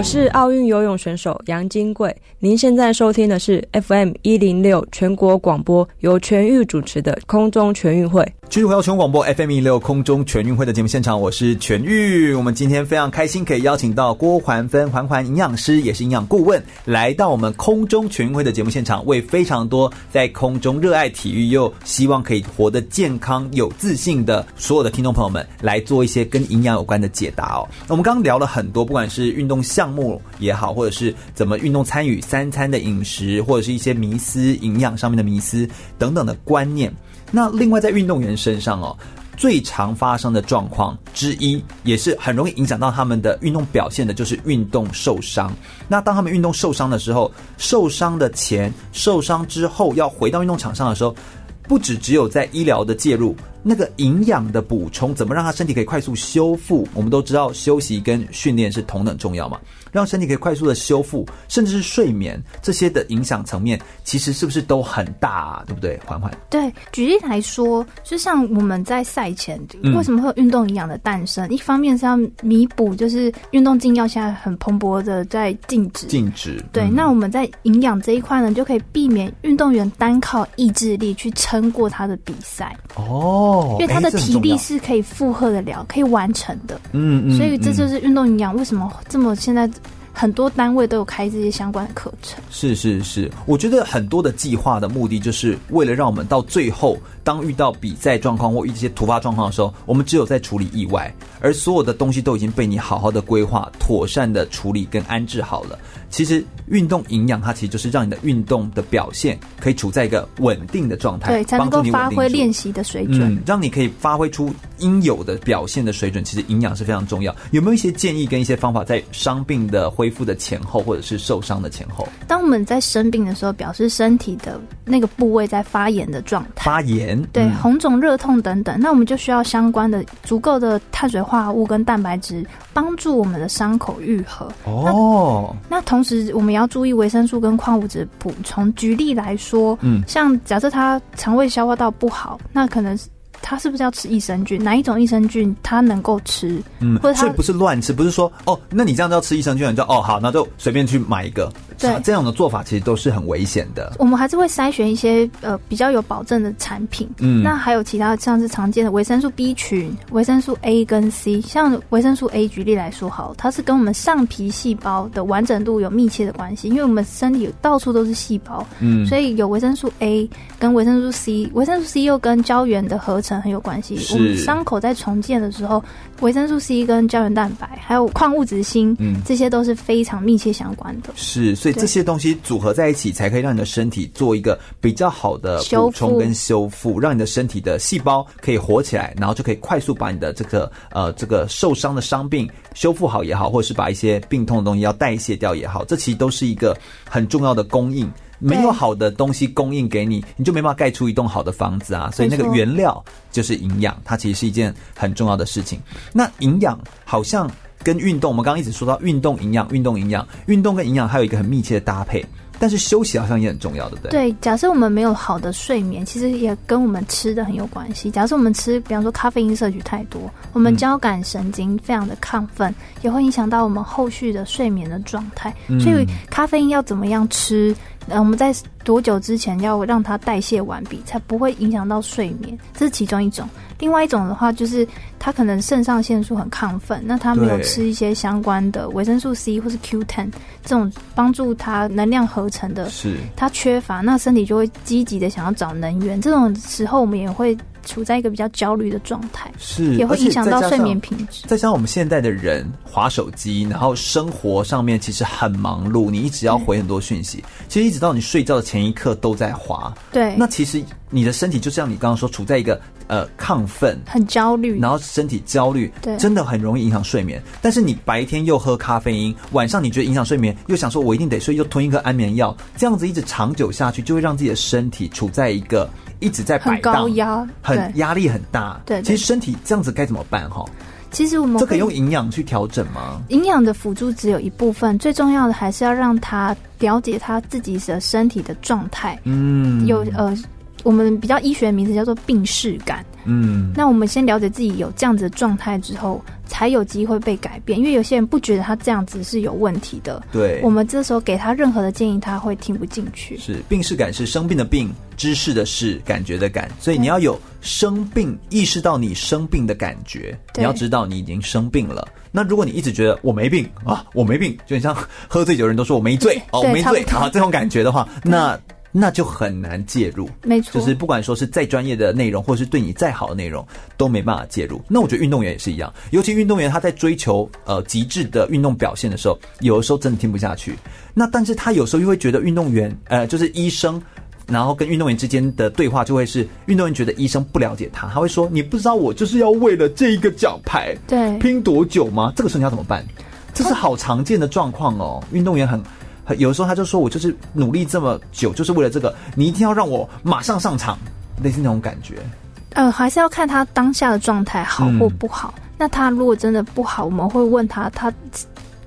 我是奥运游泳选手杨金贵，您现在收听的是 FM 一零六全国广播，由全域主持的空中全运会。继续回到全广播 FM 一零六空中全运会的节目现场，我是全域。我们今天非常开心，可以邀请到郭环芬环环营养师，也是营养顾问，来到我们空中全运会的节目现场，为非常多在空中热爱体育又希望可以活得健康有自信的所有的听众朋友们，来做一些跟营养有关的解答哦。那我们刚刚聊了很多，不管是运动项目也好，或者是怎么运动参与三餐的饮食，或者是一些迷思营养上面的迷思等等的观念。那另外在运动员身上哦，最常发生的状况之一，也是很容易影响到他们的运动表现的，就是运动受伤。那当他们运动受伤的时候，受伤的前、受伤之后要回到运动场上的时候，不只只有在医疗的介入。那个营养的补充，怎么让他身体可以快速修复？我们都知道休息跟训练是同等重要嘛，让身体可以快速的修复，甚至是睡眠这些的影响层面，其实是不是都很大啊？对不对？缓缓。对，举例来说，就像我们在赛前为什么会有运动营养的诞生？嗯、一方面是要弥补，就是运动禁药现在很蓬勃的在禁止，禁止。对，嗯、那我们在营养这一块呢，就可以避免运动员单靠意志力去撑过他的比赛。哦。因为他的体力是可以负荷的了，可以完成的。嗯嗯，所以这就是运动营养为什么这么现在很多单位都有开这些相关的课程。是是是，我觉得很多的计划的目的就是为了让我们到最后，当遇到比赛状况或一些突发状况的时候，我们只有在处理意外，而所有的东西都已经被你好好的规划、妥善的处理跟安置好了。其实运动营养它其实就是让你的运动的表现可以处在一个稳定的状态，对，才能够发挥练习的水准，嗯，让你可以发挥出应有的表现的水准。其实营养是非常重要。有没有一些建议跟一些方法，在伤病的恢复的前后，或者是受伤的前后？当我们在生病的时候，表示身体的那个部位在发炎的状态，发炎，对，红肿、热痛等等，那我们就需要相关的足够的碳水化合物跟蛋白质，帮助我们的伤口愈合。哦，那，那同。同时，我们要注意维生素跟矿物质补充。举例来说，嗯，像假设他肠胃消化道不好，那可能他是不是要吃益生菌？哪一种益生菌他能够吃？嗯，或者他所以不是乱吃，不是说哦，那你这样就要吃益生菌，你就哦好，那就随便去买一个。对，这样的做法其实都是很危险的。我们还是会筛选一些呃比较有保证的产品。嗯，那还有其他像是常见的维生素 B 群、维生素 A 跟 C。像维生素 A 举例来说，好，它是跟我们上皮细胞的完整度有密切的关系，因为我们身体到处都是细胞，嗯，所以有维生素 A 跟维生素 C，维生素 C 又跟胶原的合成很有关系。我们伤口在重建的时候，维生素 C 跟胶原蛋白还有矿物质锌，嗯，这些都是非常密切相关的。是，所以这些东西组合在一起，才可以让你的身体做一个比较好的补充跟修复，让你的身体的细胞可以活起来，然后就可以快速把你的这个呃这个受伤的伤病修复好也好，或者是把一些病痛的东西要代谢掉也好，这其实都是一个很重要的供应。没有好的东西供应给你，你就没办法盖出一栋好的房子啊！所以那个原料就是营养，它其实是一件很重要的事情。那营养好像跟运动，我们刚刚一直说到运动营养，运动营养，运动跟营养还有一个很密切的搭配。但是休息好像也很重要，对不对？对，假设我们没有好的睡眠，其实也跟我们吃的很有关系。假设我们吃，比方说咖啡因摄取太多，我们交感神经非常的亢奋，嗯、也会影响到我们后续的睡眠的状态。所以咖啡因要怎么样吃？呃，我们在多久之前要让它代谢完毕，才不会影响到睡眠？这是其中一种。另外一种的话，就是他可能肾上腺素很亢奋，那他没有吃一些相关的维生素 C 或是 Q10 这种帮助他能量合成的，是他缺乏，那身体就会积极的想要找能源。这种时候，我们也会处在一个比较焦虑的状态，是也会影响到睡眠品质。再加上我们现在的人划手机，然后生活上面其实很忙碌，你一直要回很多讯息，其实一直到你睡觉的前一刻都在划。对，那其实你的身体就像你刚刚说，处在一个。呃，亢奋，很焦虑，然后身体焦虑，对，真的很容易影响睡眠。但是你白天又喝咖啡因，晚上你觉得影响睡眠，又想说我一定得睡，又吞一颗安眠药，这样子一直长久下去，就会让自己的身体处在一个一直在摆荡，很高压，很压力很大。对，其实身体这样子该怎么办？哈，其实我们这可以用营养去调整吗？营养的辅助只有一部分，最重要的还是要让他了解他自己的身体的状态。嗯，有呃。我们比较医学的名字叫做病视感。嗯，那我们先了解自己有这样子的状态之后，才有机会被改变。因为有些人不觉得他这样子是有问题的。对，我们这时候给他任何的建议，他会听不进去。是病视感是生病的病，知识的是，感觉的感。所以你要有生病，意识到你生病的感觉。你要知道你已经生病了。那如果你一直觉得我没病啊，我没病，就很像喝醉酒的人都说我没醉 哦，我没醉啊，这种感觉的话，那。那就很难介入，没错，就是不管说是再专业的内容，或是对你再好的内容，都没办法介入。那我觉得运动员也是一样，尤其运动员他在追求呃极致的运动表现的时候，有的时候真的听不下去。那但是他有时候又会觉得运动员呃就是医生，然后跟运动员之间的对话就会是运动员觉得医生不了解他，他会说你不知道我就是要为了这一个奖牌对拼多久吗？这个时候你要怎么办？这是好常见的状况哦，运动员很。有时候他就说：“我就是努力这么久，就是为了这个。你一定要让我马上上场，类似那种感觉。”呃，还是要看他当下的状态好或不好。嗯。那他如果真的不好，我们会问他：他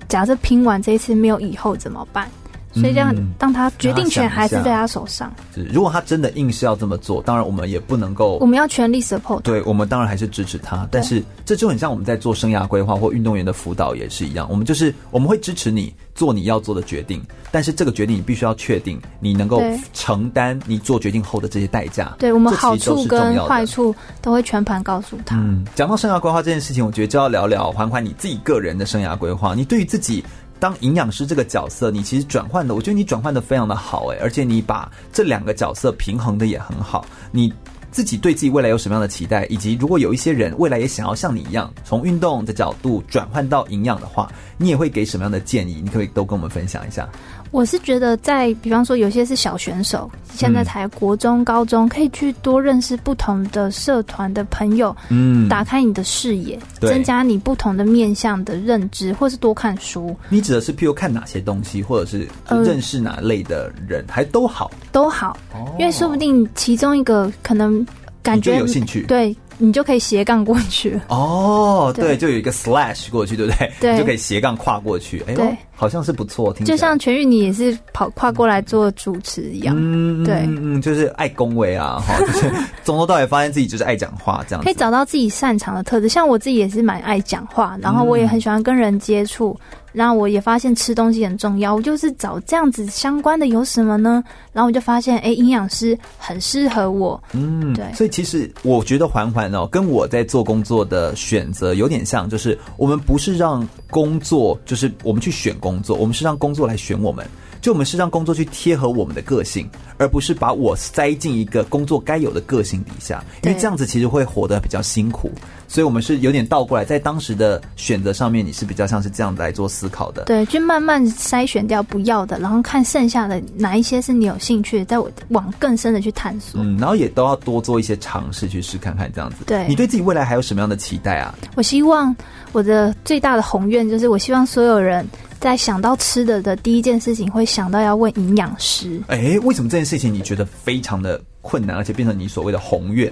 假设拼完这一次没有以后怎么办？所以这样，当他决定权还是在他手上。是，如果他真的硬是要这么做，当然我们也不能够，我们要全力 support。对，我们当然还是支持他。但是这就很像我们在做生涯规划或运动员的辅导也是一样，我们就是我们会支持你做你要做的决定，但是这个决定你必须要确定你能够承担你做决定后的这些代价。对，我们好处跟坏处都会全盘告诉他。嗯，讲到生涯规划这件事情，我觉得就要聊聊环环你自己个人的生涯规划。你对于自己。当营养师这个角色，你其实转换的，我觉得你转换的非常的好诶，而且你把这两个角色平衡的也很好。你自己对自己未来有什么样的期待，以及如果有一些人未来也想要像你一样，从运动的角度转换到营养的话，你也会给什么样的建议？你可不可以都跟我们分享一下？我是觉得，在比方说，有些是小选手，现在才国中、高中，可以去多认识不同的社团的朋友，嗯，打开你的视野，增加你不同的面向的认知，或是多看书。你指的是譬如看哪些东西，或者是认识哪类的人，还都好，都好，因为说不定其中一个可能感觉有兴趣，对。你就可以斜杠过去哦，对，就有一个 slash 过去，对不对？对，你就可以斜杠跨过去。哎呦，好像是不错，听就像全玉你也是跑跨过来做主持一样，嗯，对，嗯，就是爱恭维啊，哈，就是从头到尾发现自己就是爱讲话这样，可以找到自己擅长的特质。像我自己也是蛮爱讲话，然后我也很喜欢跟人接触。嗯然后我也发现吃东西很重要，我就是找这样子相关的有什么呢？然后我就发现，哎，营养师很适合我。嗯，对。所以其实我觉得环环哦，跟我在做工作的选择有点像，就是我们不是让工作，就是我们去选工作，我们是让工作来选我们。就我们是让工作去贴合我们的个性，而不是把我塞进一个工作该有的个性底下，因为这样子其实会活得比较辛苦。所以我们是有点倒过来，在当时的选择上面，你是比较像是这样子来做思考的。对，就慢慢筛选掉不要的，然后看剩下的哪一些是你有兴趣的，再往更深的去探索。嗯，然后也都要多做一些尝试去试看看这样子。对，你对自己未来还有什么样的期待啊？我希望我的最大的宏愿就是，我希望所有人。在想到吃的的第一件事情，会想到要问营养师。哎，为什么这件事情你觉得非常的困难，而且变成你所谓的宏愿？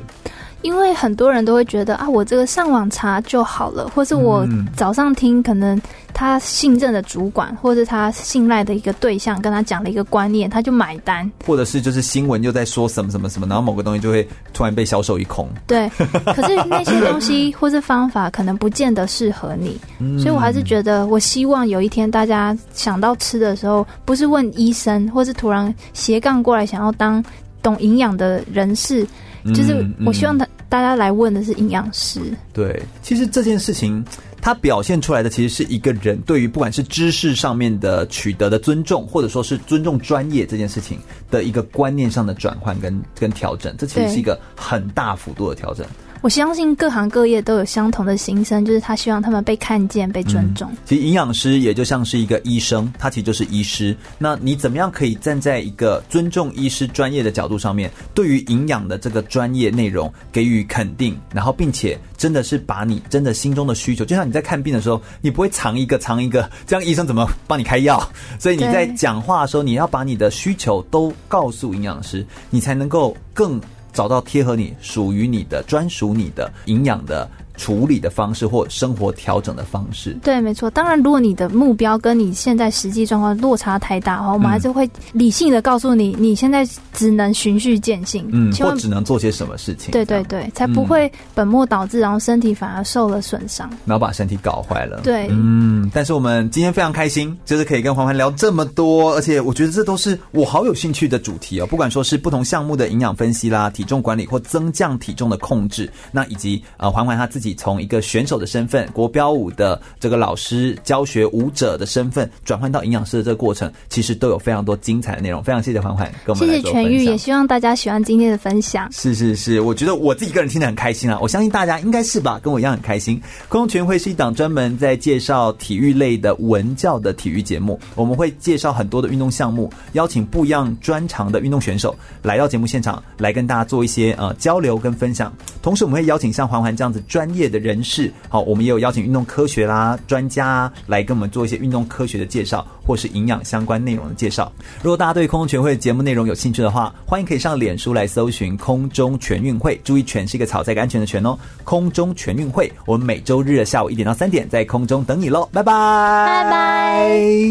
因为很多人都会觉得啊，我这个上网查就好了，或是我早上听，可能他信任的主管，或是他信赖的一个对象跟他讲了一个观念，他就买单。或者是就是新闻又在说什么什么什么，然后某个东西就会突然被销售一空。对，可是那些东西或是方法可能不见得适合你，所以我还是觉得，我希望有一天大家想到吃的时候，不是问医生，或是突然斜杠过来想要当懂营养的人士。就是我希望他大家来问的是营养师。对，其实这件事情它表现出来的其实是一个人对于不管是知识上面的取得的尊重，或者说是尊重专业这件事情的一个观念上的转换跟跟调整，这其实是一个很大幅度的调整。我相信各行各业都有相同的心声，就是他希望他们被看见、被尊重。嗯、其实营养师也就像是一个医生，他其实就是医师。那你怎么样可以站在一个尊重医师专业的角度上面，对于营养的这个专业内容给予肯定，然后并且真的是把你真的心中的需求，就像你在看病的时候，你不会藏一个藏一个，这样医生怎么帮你开药？所以你在讲话的时候，你要把你的需求都告诉营养师，你才能够更。找到贴合你、属于你的、专属你的营养的。处理的方式或生活调整的方式，对，没错。当然，如果你的目标跟你现在实际状况落差太大的话，我们还是会理性的告诉你，你现在只能循序渐进，嗯，或只能做些什么事情，对对对，才不会本末倒置，然后身体反而受了损伤，然后把身体搞坏了。对，嗯。但是我们今天非常开心，就是可以跟环环聊这么多，而且我觉得这都是我好有兴趣的主题哦。不管说是不同项目的营养分析啦、体重管理或增降体重的控制，那以及呃环环他自己。自己从一个选手的身份、国标舞的这个老师、教学舞者的身份，转换到营养师的这个过程，其实都有非常多精彩的内容。非常谢谢环环跟我们。谢谢全玉，也希望大家喜欢今天的分享。是是是，我觉得我自己个人听得很开心啊，我相信大家应该是吧，跟我一样很开心。空中全会是一档专门在介绍体育类的文教的体育节目，我们会介绍很多的运动项目，邀请不一样专长的运动选手来到节目现场，来跟大家做一些呃交流跟分享。同时，我们会邀请像环环这样子专业。的人士，好，我们也有邀请运动科学啦专家，来跟我们做一些运动科学的介绍，或是营养相关内容的介绍。如果大家对空中全运会节目内容有兴趣的话，欢迎可以上脸书来搜寻“空中全运会”，注意“全”是一个草在一个安全的“全”哦。空中全运会，我们每周日的下午一点到三点在空中等你喽，拜拜，拜拜。